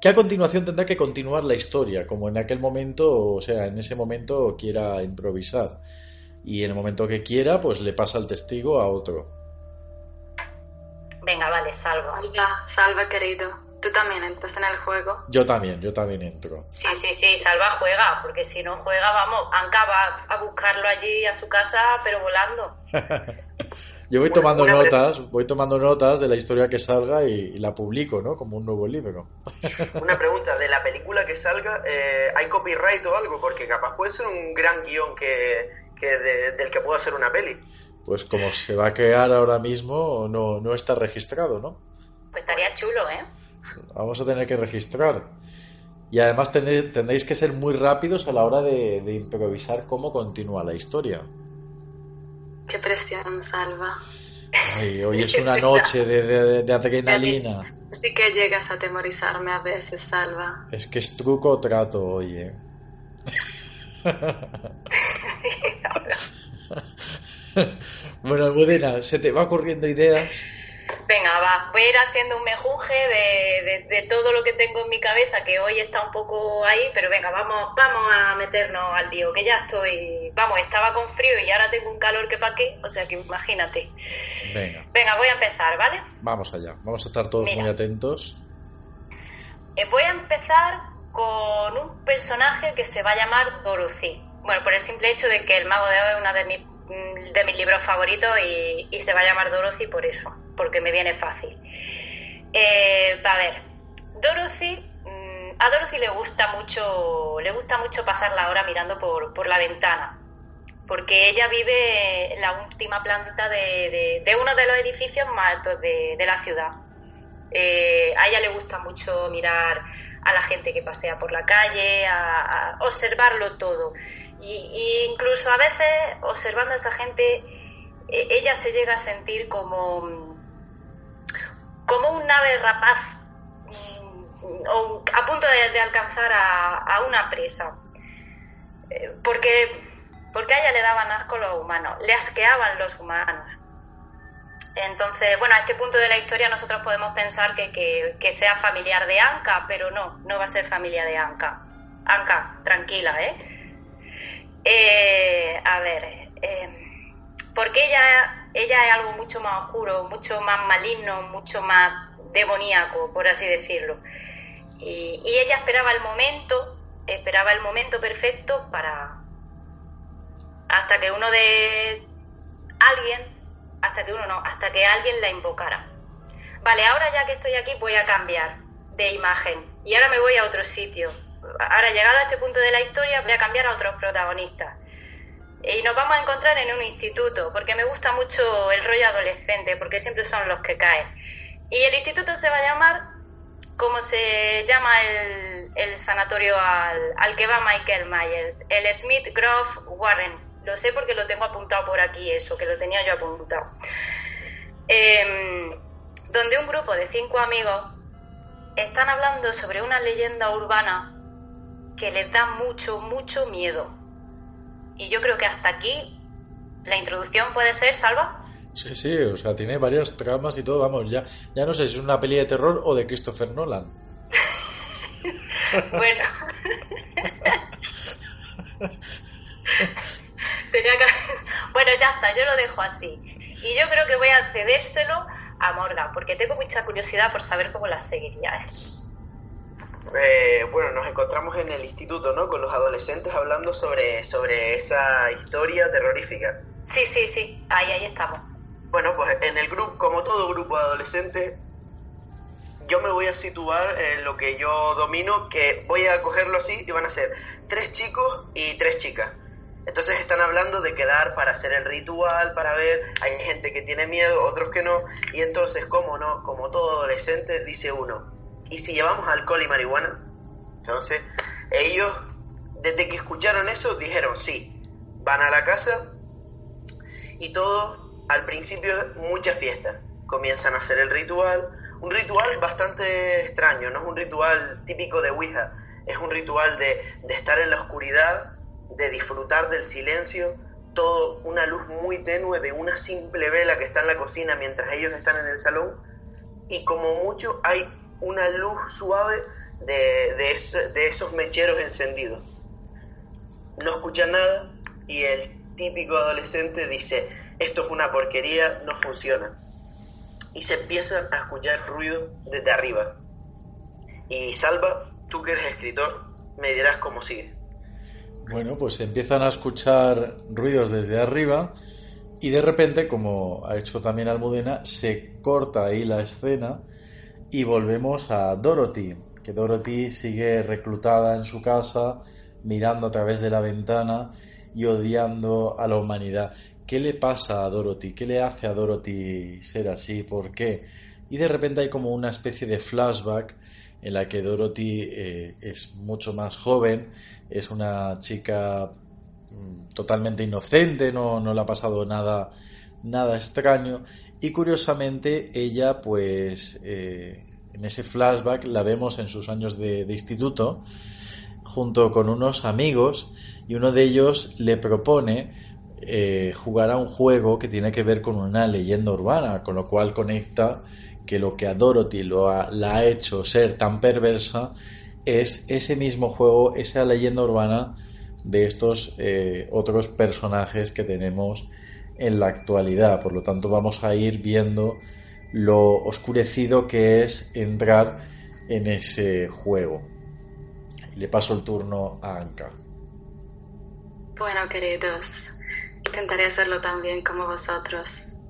que a continuación tendrá que continuar la historia, como en aquel momento, o sea, en ese momento quiera improvisar. Y en el momento que quiera, pues le pasa el testigo a otro. Venga, vale, salva. Salva, salva, querido. ¿Tú también entras en el juego? Yo también, yo también entro. Sí, sí, sí, Salva juega, porque si no juega, vamos, Anka va a buscarlo allí a su casa, pero volando. <laughs> yo voy tomando notas, voy tomando notas de la historia que salga y, la publico, ¿no? Como un nuevo libro. <laughs> Una pregunta, de la película que salga, eh, ¿hay copyright o algo? Porque capaz puede ser un gran guion que, que del que pueda ser una peli pues como se va a crear ahora mismo, no, no está registrado, ¿no? Pues estaría chulo, ¿eh? Vamos a tener que registrar. Y además tendréis que ser muy rápidos a la hora de, improvisar cómo continúa la historia. Qué presión, Salva. hoy es <laughs> una noche de, de, adrenalina. Sí que llegas a atemorizarme a veces, Salva. Es que es truco o trato, oye. <laughs> <laughs> bueno, Almudena, se te va ocurriendo ideas. Venga, va, voy a ir haciendo un mejunje de, todo lo que tengo en mi cabeza, que hoy está un poco ahí, pero venga, vamos, vamos a meternos al lío, que ya estoy, vamos, estaba con frío y ahora tengo un calor que pa' qué, o sea que imagínate. Venga. Venga, voy a empezar, ¿vale? Vamos allá, vamos a estar todos muy atentos. Eh, voy a empezar con un personaje que se va a llamar Dorothy. Bueno, por el simple hecho de que el mago de Oz es una de mis de mis libros favoritos y, se va a llamar Dorothy por eso, porque me viene fácil. Eh, a ver, Dorothy, mm, a Dorothy le gusta mucho, le gusta mucho pasar la hora mirando por, la ventana. porque ella vive en la última planta de, uno de los edificios más altos de, la ciudad. Eh, a ella le gusta mucho mirar a la gente que pasea por la calle, a, observarlo todo. Y, incluso a veces, observando a esa gente, e, ella se llega a sentir como, como un ave rapaz mm, a punto de, alcanzar a, una presa. Eh, porque, porque a ella le daban asco los humanos, le asqueaban los humanos. Entonces, bueno, a este punto de la historia nosotros podemos pensar que, sea familiar de Anka, pero no, no va a ser familia de Anka. Anka, tranquila, ¿eh? Eh a ver, eh, porque ella, ella es algo mucho más oscuro, mucho más maligno, mucho más demoníaco, por así decirlo. Y, y ella esperaba el momento, esperaba el momento perfecto para... hasta que uno de alguien hasta que uno no, hasta que alguien la invocara. Vale, ahora ya que estoy aquí voy a cambiar de imagen y ahora me voy a otro sitio. Ahora llegado a este punto de la historia voy a cambiar a otros protagonistas. Y nos vamos a encontrar en un instituto, porque me gusta mucho el rollo adolescente, porque siempre son los que caen. Y el instituto se va a llamar como se llama el, sanatorio al, que va Michael Myers, el Smith Grove Warren lo sé porque lo tengo apuntado por aquí, eso, que lo tenía yo apuntado. Em, donde un grupo de cinco amigos están hablando sobre una leyenda urbana que les da mucho, mucho miedo. Y yo creo que hasta aquí la introducción puede ser, Salva. Sí, sí, o sea, tiene varias tramas y todo, vamos, ya, ya no sé si es una peli de terror o de Christopher Nolan. <laughs> bueno. <laughs> bueno, ya está, yo lo dejo así. Y yo creo que voy a cedérselo a Morgan, porque tengo mucha curiosidad por saber cómo la seguiría. Eh, bueno, nos encontramos en el instituto, ¿no? Con los adolescentes hablando sobre, sobre esa historia terrorífica. Sí, sí, sí, ahí, ahí estamos. Bueno, pues en el grupo, como todo grupo de adolescentes, yo me voy a situar en lo que yo domino, que voy a cogerlo así y van a ser tres chicos y tres chicas. Entonces están hablando de quedar para hacer el ritual, para ver, hay gente que tiene miedo, otros que no, y entonces, como no, como todo adolescente, dice uno, ¿y si llevamos alcohol y marihuana? Entonces, ellos, desde que escucharon eso, dijeron sí, van a la casa y todo, al principio, mucha fiesta, comienzan a hacer el ritual, un ritual bastante extraño, no es un ritual típico de Ouija, es un ritual de, de estar en la oscuridad de disfrutar del silencio, todo una luz muy tenue de una simple vela que está en la cocina mientras ellos están en el salón y como mucho hay una luz suave de, de, esos mecheros encendidos. No escuchan nada y el típico adolescente dice, esto es una porquería, no funciona. Y se empiezan a escuchar ruido desde arriba. Y Salva, tú que eres escritor, me dirás cómo sigue. Bueno, pues empiezan a escuchar ruidos desde arriba y de repente, como ha hecho también Almudena, se corta ahí la escena y volvemos a Dorothy, que Dorothy sigue reclutada en su casa, mirando a través de la ventana y odiando a la humanidad. ¿Qué le pasa a Dorothy? ¿Qué le hace a Dorothy ser así? ¿Por qué? Y de repente hay como una especie de flashback en la que Dorothy eh, es mucho más joven es una chica mm, totalmente inocente, no, no le ha pasado nada, nada extraño. Y curiosamente ella, pues, eh, en ese flashback la vemos en sus años de, instituto, junto con unos amigos, y uno de ellos le propone eh, jugar a un juego que tiene que ver con una leyenda urbana, con lo cual conecta que lo que a Dorothy lo la ha hecho ser tan perversa es ese mismo juego, esa leyenda urbana de estos eh, otros personajes que tenemos en la actualidad. Por lo tanto, vamos a ir viendo lo oscurecido que es entrar en ese juego. Le paso el turno a Anka. Bueno, queridos, intentaré hacerlo también como vosotros.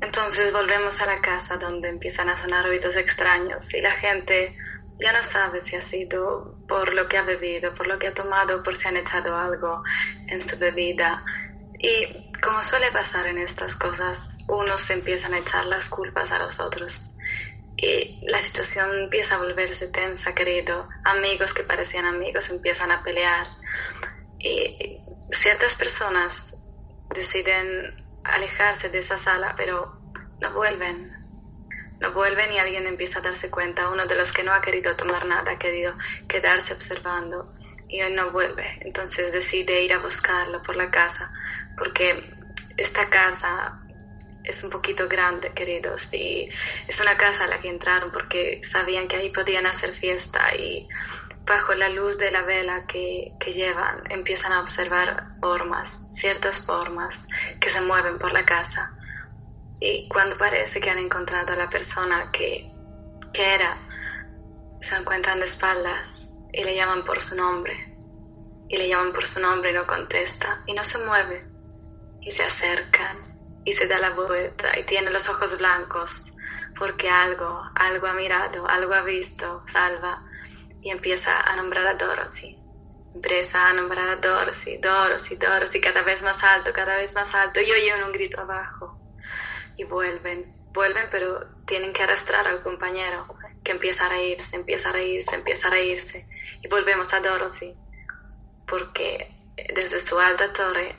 Entonces volvemos a la casa donde empiezan a sonar ruidos extraños y la gente ya no sabe si ha sido por lo que ha bebido, por lo que ha tomado, por si han echado algo en su bebida. Y como suele pasar en estas cosas, unos empiezan a echar las culpas a los otros. Y la situación empieza a volverse tensa, querido. Amigos que parecían amigos empiezan a pelear. Y ciertas personas deciden alejarse de esa sala, pero no vuelven. No vuelven y alguien empieza a darse cuenta. Uno de los que no ha querido tomar nada, ha querido quedarse observando y hoy no vuelve. Entonces decide ir a buscarlo por la casa porque esta casa es un poquito grande, queridos, y es una casa a la que entraron porque sabían que ahí podían hacer fiesta y bajo la luz de la vela que, que, llevan empiezan a observar formas, ciertas formas que se mueven por la casa. Y cuando parece que han encontrado a la persona que, que era, se encuentran de espaldas y le llaman por su nombre. Y le llaman por su nombre y no contesta y no se mueve y se acercan y se da la vuelta y tiene los ojos blancos porque algo, algo ha mirado, algo ha visto, salva y empieza a nombrar a Dorothy. Empieza a nombrar a Dorothy, Dorothy, Dorothy, cada vez más alto, cada vez más alto. Y oyen un grito abajo. Y vuelven, vuelven, pero tienen que arrastrar al compañero, que empieza a reírse, empieza a reírse, empieza a reírse. Y volvemos a Dorothy, porque desde su alta torre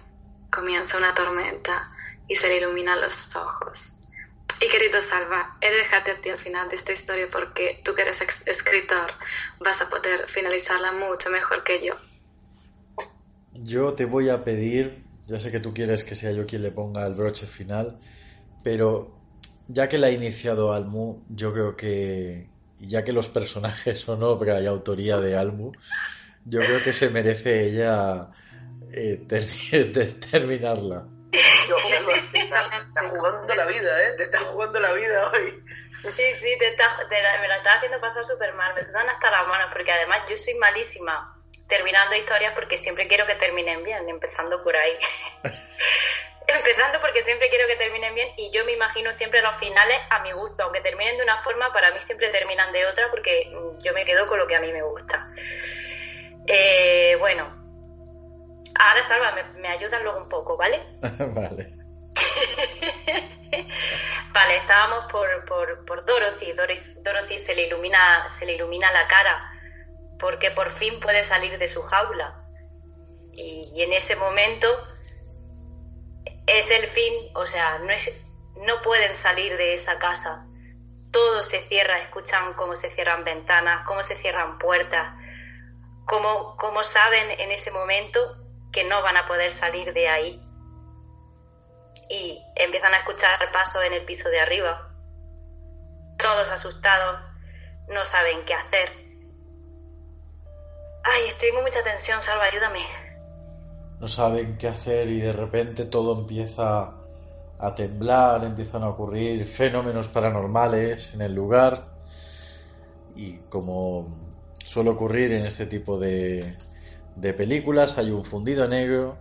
comienza una tormenta y se le iluminan los ojos. Y querido Salva, he de dejarte a ti al final de esta historia porque tú que eres escritor vas a poder finalizarla mucho mejor que yo. Yo te voy a pedir, ya sé que tú quieres que sea yo quien le ponga el broche final, pero ya que la ha iniciado Almu, yo creo que, ya que los personajes son obra y autoría de Almu, yo creo que se merece ella eh, <laughs> terminarla. te está jugando la vida, ¿eh? Te está jugando la vida hoy. Sí, sí, te está, me la estaba haciendo pasar súper mal. Me sudan hasta las manos porque además yo soy malísima terminando historias porque siempre quiero que terminen bien, empezando por ahí. <laughs> empezando porque siempre quiero que terminen bien y yo me imagino siempre los finales a mi gusto, aunque terminen de una forma, para mí siempre terminan de otra porque yo me quedo con lo que a mí me gusta. Eh, bueno, Ahora, Salva, me, me ayudas luego un poco, ¿vale? <laughs> vale. <laughs> vale, estábamos por, por, por Dorothy. Dorothy. se le, ilumina, se le ilumina la cara porque por fin puede salir de su jaula. Y, en ese momento es el fin, o sea, no, es, no pueden salir de esa casa. Todo se cierra, escuchan cómo se cierran ventanas, cómo se cierran puertas, cómo, cómo saben en ese momento que no van a poder salir de ahí. Y empiezan a escuchar pasos en el piso de arriba. Todos asustados, no saben qué hacer. Ay, tengo mucha tensión, Salva, ayúdame. No saben qué hacer y de repente todo empieza a temblar, empiezan a ocurrir fenómenos paranormales en el lugar y como suele ocurrir en este tipo de, de películas, hay un fundido negro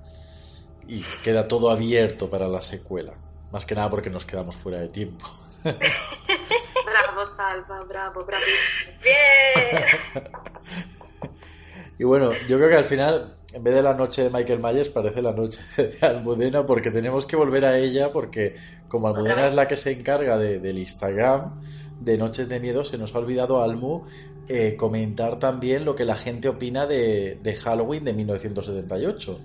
y queda todo abierto para la secuela. Más que nada porque nos quedamos fuera de tiempo. <laughs> bravo, Salva, bravo, bravo. Bien. y bueno, yo creo que al final, en vez de la noche de Michael Myers, parece la noche de Almudena, porque tenemos que volver a ella, porque como Almudena es la que se encarga de, del Instagram de Noches de Miedo, se nos ha olvidado Almu eh, comentar también lo que la gente opina de, Halloween de 1978.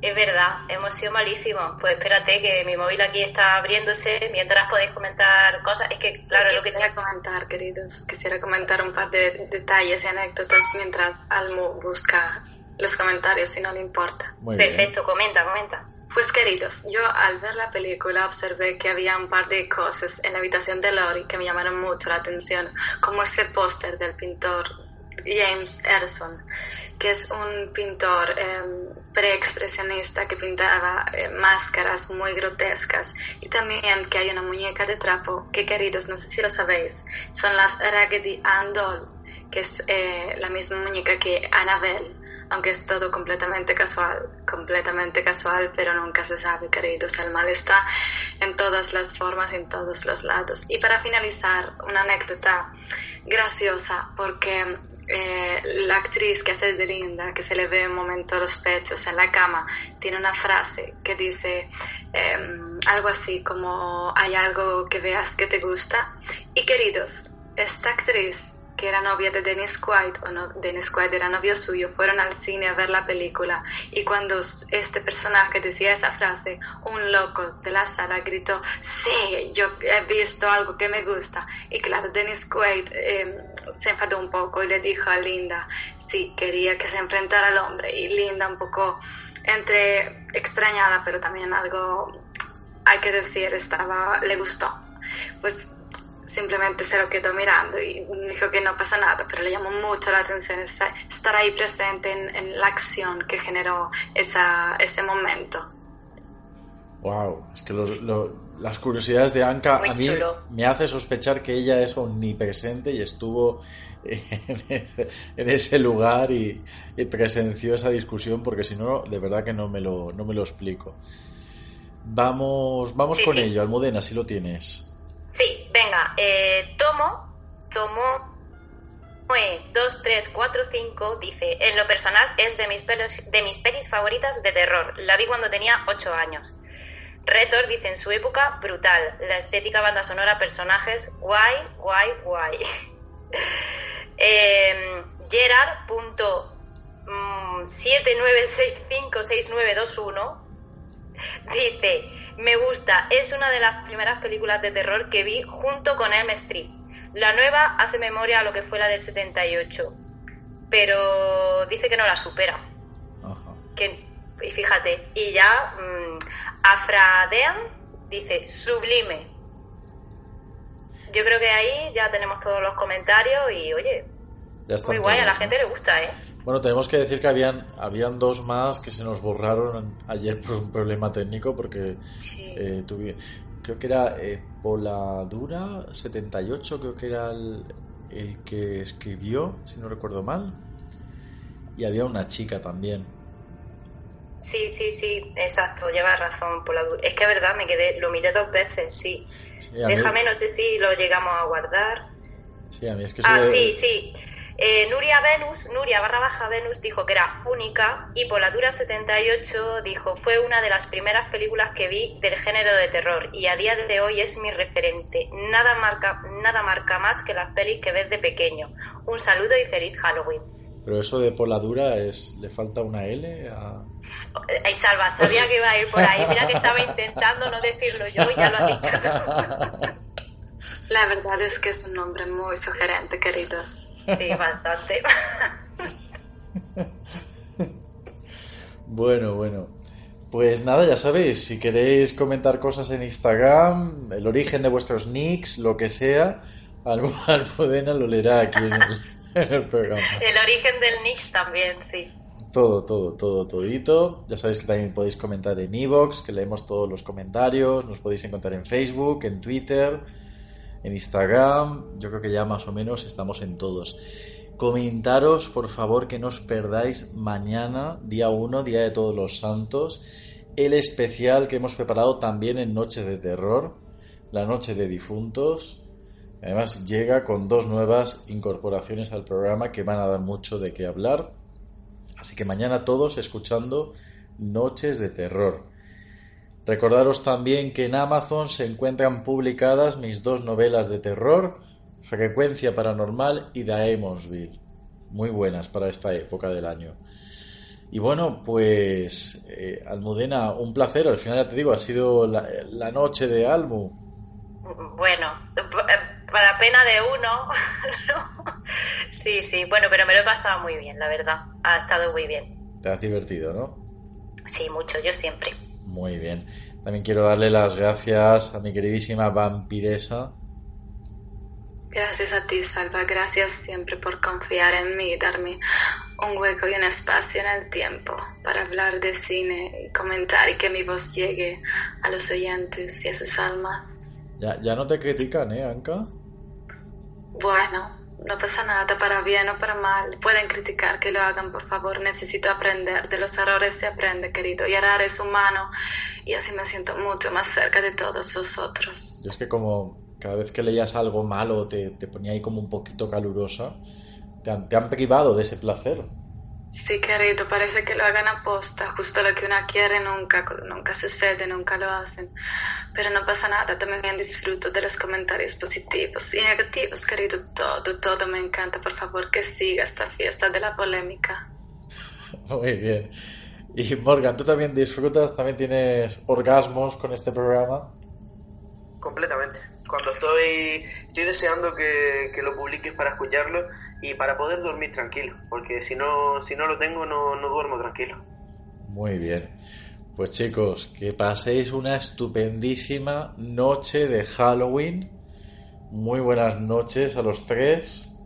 Es verdad, hemos sido malísimos. Pues espérate que mi móvil aquí está abriéndose mientras podéis comentar cosas. Es que, claro, lo que quisiera comentar, queridos, quisiera comentar un par de detalles y anécdotas mientras Almo busca los comentarios, si no le importa. Perfecto, comenta, comenta. Pues queridos, yo al ver la película observé que había un par de cosas en la habitación de Lori que me llamaron mucho la atención, como ese póster del pintor James Erson, que es un pintor eh, preexpresionista que pintaba eh, máscaras muy grotescas. Y también que hay una muñeca de trapo que queridos, no sé si lo sabéis, son las Raggedy Ann Doll, que es eh, la misma muñeca que Annabelle aunque es todo completamente casual, completamente casual, pero nunca se sabe, queridos, el mal está en todas las formas, en todos los lados. Y para finalizar, una anécdota graciosa porque eh, la actriz que hace de Linda, que se le ve un momento los pechos en la cama, tiene una frase que dice em, algo así como hay algo que veas que te gusta. Y queridos, esta actriz que era novia de Dennis Quaid, o no, Dennis Quaid era novio suyo, fueron al cine a ver la película y cuando este personaje decía esa frase, un loco de la sala gritó, sí, yo he visto algo que me gusta. Y claro, Dennis Quaid em, se enfadó un poco y le dijo a Linda, sí, quería que se enfrentara al hombre y Linda un poco entre extrañada, pero también algo, hay que decir, estaba, le gustó. Pues simplemente se lo quedó mirando y dijo que no pasa nada, pero le llamó mucho la atención estar ahí presente en, la acción que generó esa, ese momento. Wow, es que las curiosidades de Anka a mí me hace sospechar que ella es omnipresente y estuvo <laughs> en ese, lugar y, presenció esa discusión porque si no, de verdad que no me lo, no me lo explico. Vamos, vamos con ello, Almudena, si lo tienes. Sí, venga, eh, tomo, tomo 2, 3, 4, 5, dice, en lo personal es de mis, pelos, de mis pelis favoritas de terror. La vi cuando tenía 8 años. Retor dice, en su época, brutal. La estética, banda sonora, personajes, guay, guay, guay. <laughs> eh, Gerard.79656921 dice, me gusta, es una de las primeras películas de terror que vi junto con M Street. La nueva hace memoria a lo que fue la del 78, pero dice que no la supera. Que, y fíjate, y ya mmm, Afradean dice sublime. Yo creo que ahí ya tenemos todos los comentarios y oye, muy guay, a la gente le gusta, ¿eh? Bueno, tenemos que decir que habían, habían dos más que se nos borraron ayer por un problema técnico porque eh, creo que era eh, Poladura 78, creo que era el, el que escribió, si no recuerdo mal, y había una chica también. Sí, sí, sí, exacto, llevas razón. Es que es verdad, me quedé, lo miré dos veces, sí. Déjame, no sé si lo llegamos a guardar. Sí, a mí es que Ah, sí, sí. Eh, Nuria Venus, Nuria barra baja Venus dijo que era única y Poladura 78 dijo fue una de las primeras películas que vi del género de terror y a día de hoy es mi referente. Nada marca, nada marca más que las pelis que ves de pequeño. Un saludo y feliz Halloween. Pero eso de Poladura es, le falta una L a... Ay, Salva, sabía que iba a ir por ahí. Mira que estaba intentando no decirlo yo y ya lo has dicho. <laughs> La verdad es que es un nombre muy sugerente, queridos. Sí, bastante. <laughs> bueno, bueno. Pues nada, ya sabéis, si queréis comentar cosas en Instagram, el origen de vuestros nicks, lo que sea, <laughs> Almudena lo leerá aquí <laughs> en el, programa. El origen del nick también, sí. Todo, todo, todo, todito. Ya sabéis que también podéis comentar en Evox, que leemos todos los comentarios. Nos podéis encontrar en Facebook, en Twitter en Instagram, yo creo que ya más o menos estamos en todos. Comentaros, por favor, que no os perdáis mañana, día 1, Día de Todos los Santos, el especial que hemos preparado también en Noche de Terror, la Noche de Difuntos. Además llega con dos nuevas incorporaciones al programa que van a dar mucho de qué hablar. Así que mañana todos escuchando Noches de Terror. Recordaros también que en Amazon se encuentran publicadas mis dos novelas de terror, Frecuencia Paranormal y Daemonsville. Muy buenas para esta época del año. Y bueno, pues eh, Almudena, un placer. Al final ya te digo, ha sido la, noche de Almu. Bueno, para pena de uno. <laughs> sí, sí, bueno, pero me lo he pasado muy bien, la verdad. Ha estado muy bien. Te has divertido, ¿no? Sí, mucho, yo siempre. Muy bien. También quiero darle las gracias a mi queridísima vampiresa. Gracias a ti, Salva. Gracias siempre por confiar en mí y darme un hueco y un espacio en el tiempo para hablar de cine y comentar y que mi voz llegue a los oyentes y a sus almas. Ya, ya no te critican, ¿eh, Anka? Bueno, no pasa nada, para bien o para mal. Pueden criticar, que lo hagan, por favor. Necesito aprender. De los errores se aprende, querido. Y errar es humano. Y así me siento mucho más cerca de todos vosotros. Yo es que como cada vez que leías algo malo te, te ponía ahí como un poquito calurosa. Te han, te han privado de ese placer. Sí, querido, parece que lo hagan aposta. Justo lo que uno quiere nunca, nunca sucede, nunca lo hacen. Pero no pasa nada, también disfruto de los comentarios positivos y negativos, querido. Todo, todo me encanta. Por favor, que siga esta fiesta de la polémica. Muy bien. Y Morgan, ¿tú también disfrutas? ¿También tienes orgasmos con este programa? Completamente. Cuando estoy, estoy deseando que, que lo publiques para escucharlo y para poder dormir tranquilo, porque si no, si no lo tengo no, no duermo tranquilo. Muy bien. Pues chicos, que paséis una estupendísima noche de Halloween. Muy buenas noches a los tres.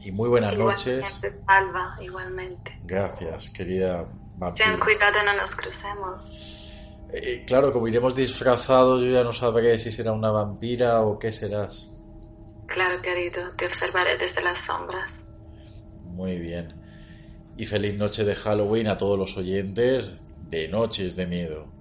Y muy buenas Igualmente, noches. Alba, igualmente. Gracias, querida Ten cuidado, no nos crucemos. Eh, claro, como iremos disfrazados, yo ya no sabré si será una vampira o qué serás. Claro, querido, te observaré desde las sombras. Muy bien. Y feliz noche de Halloween a todos los oyentes de Noches de Miedo.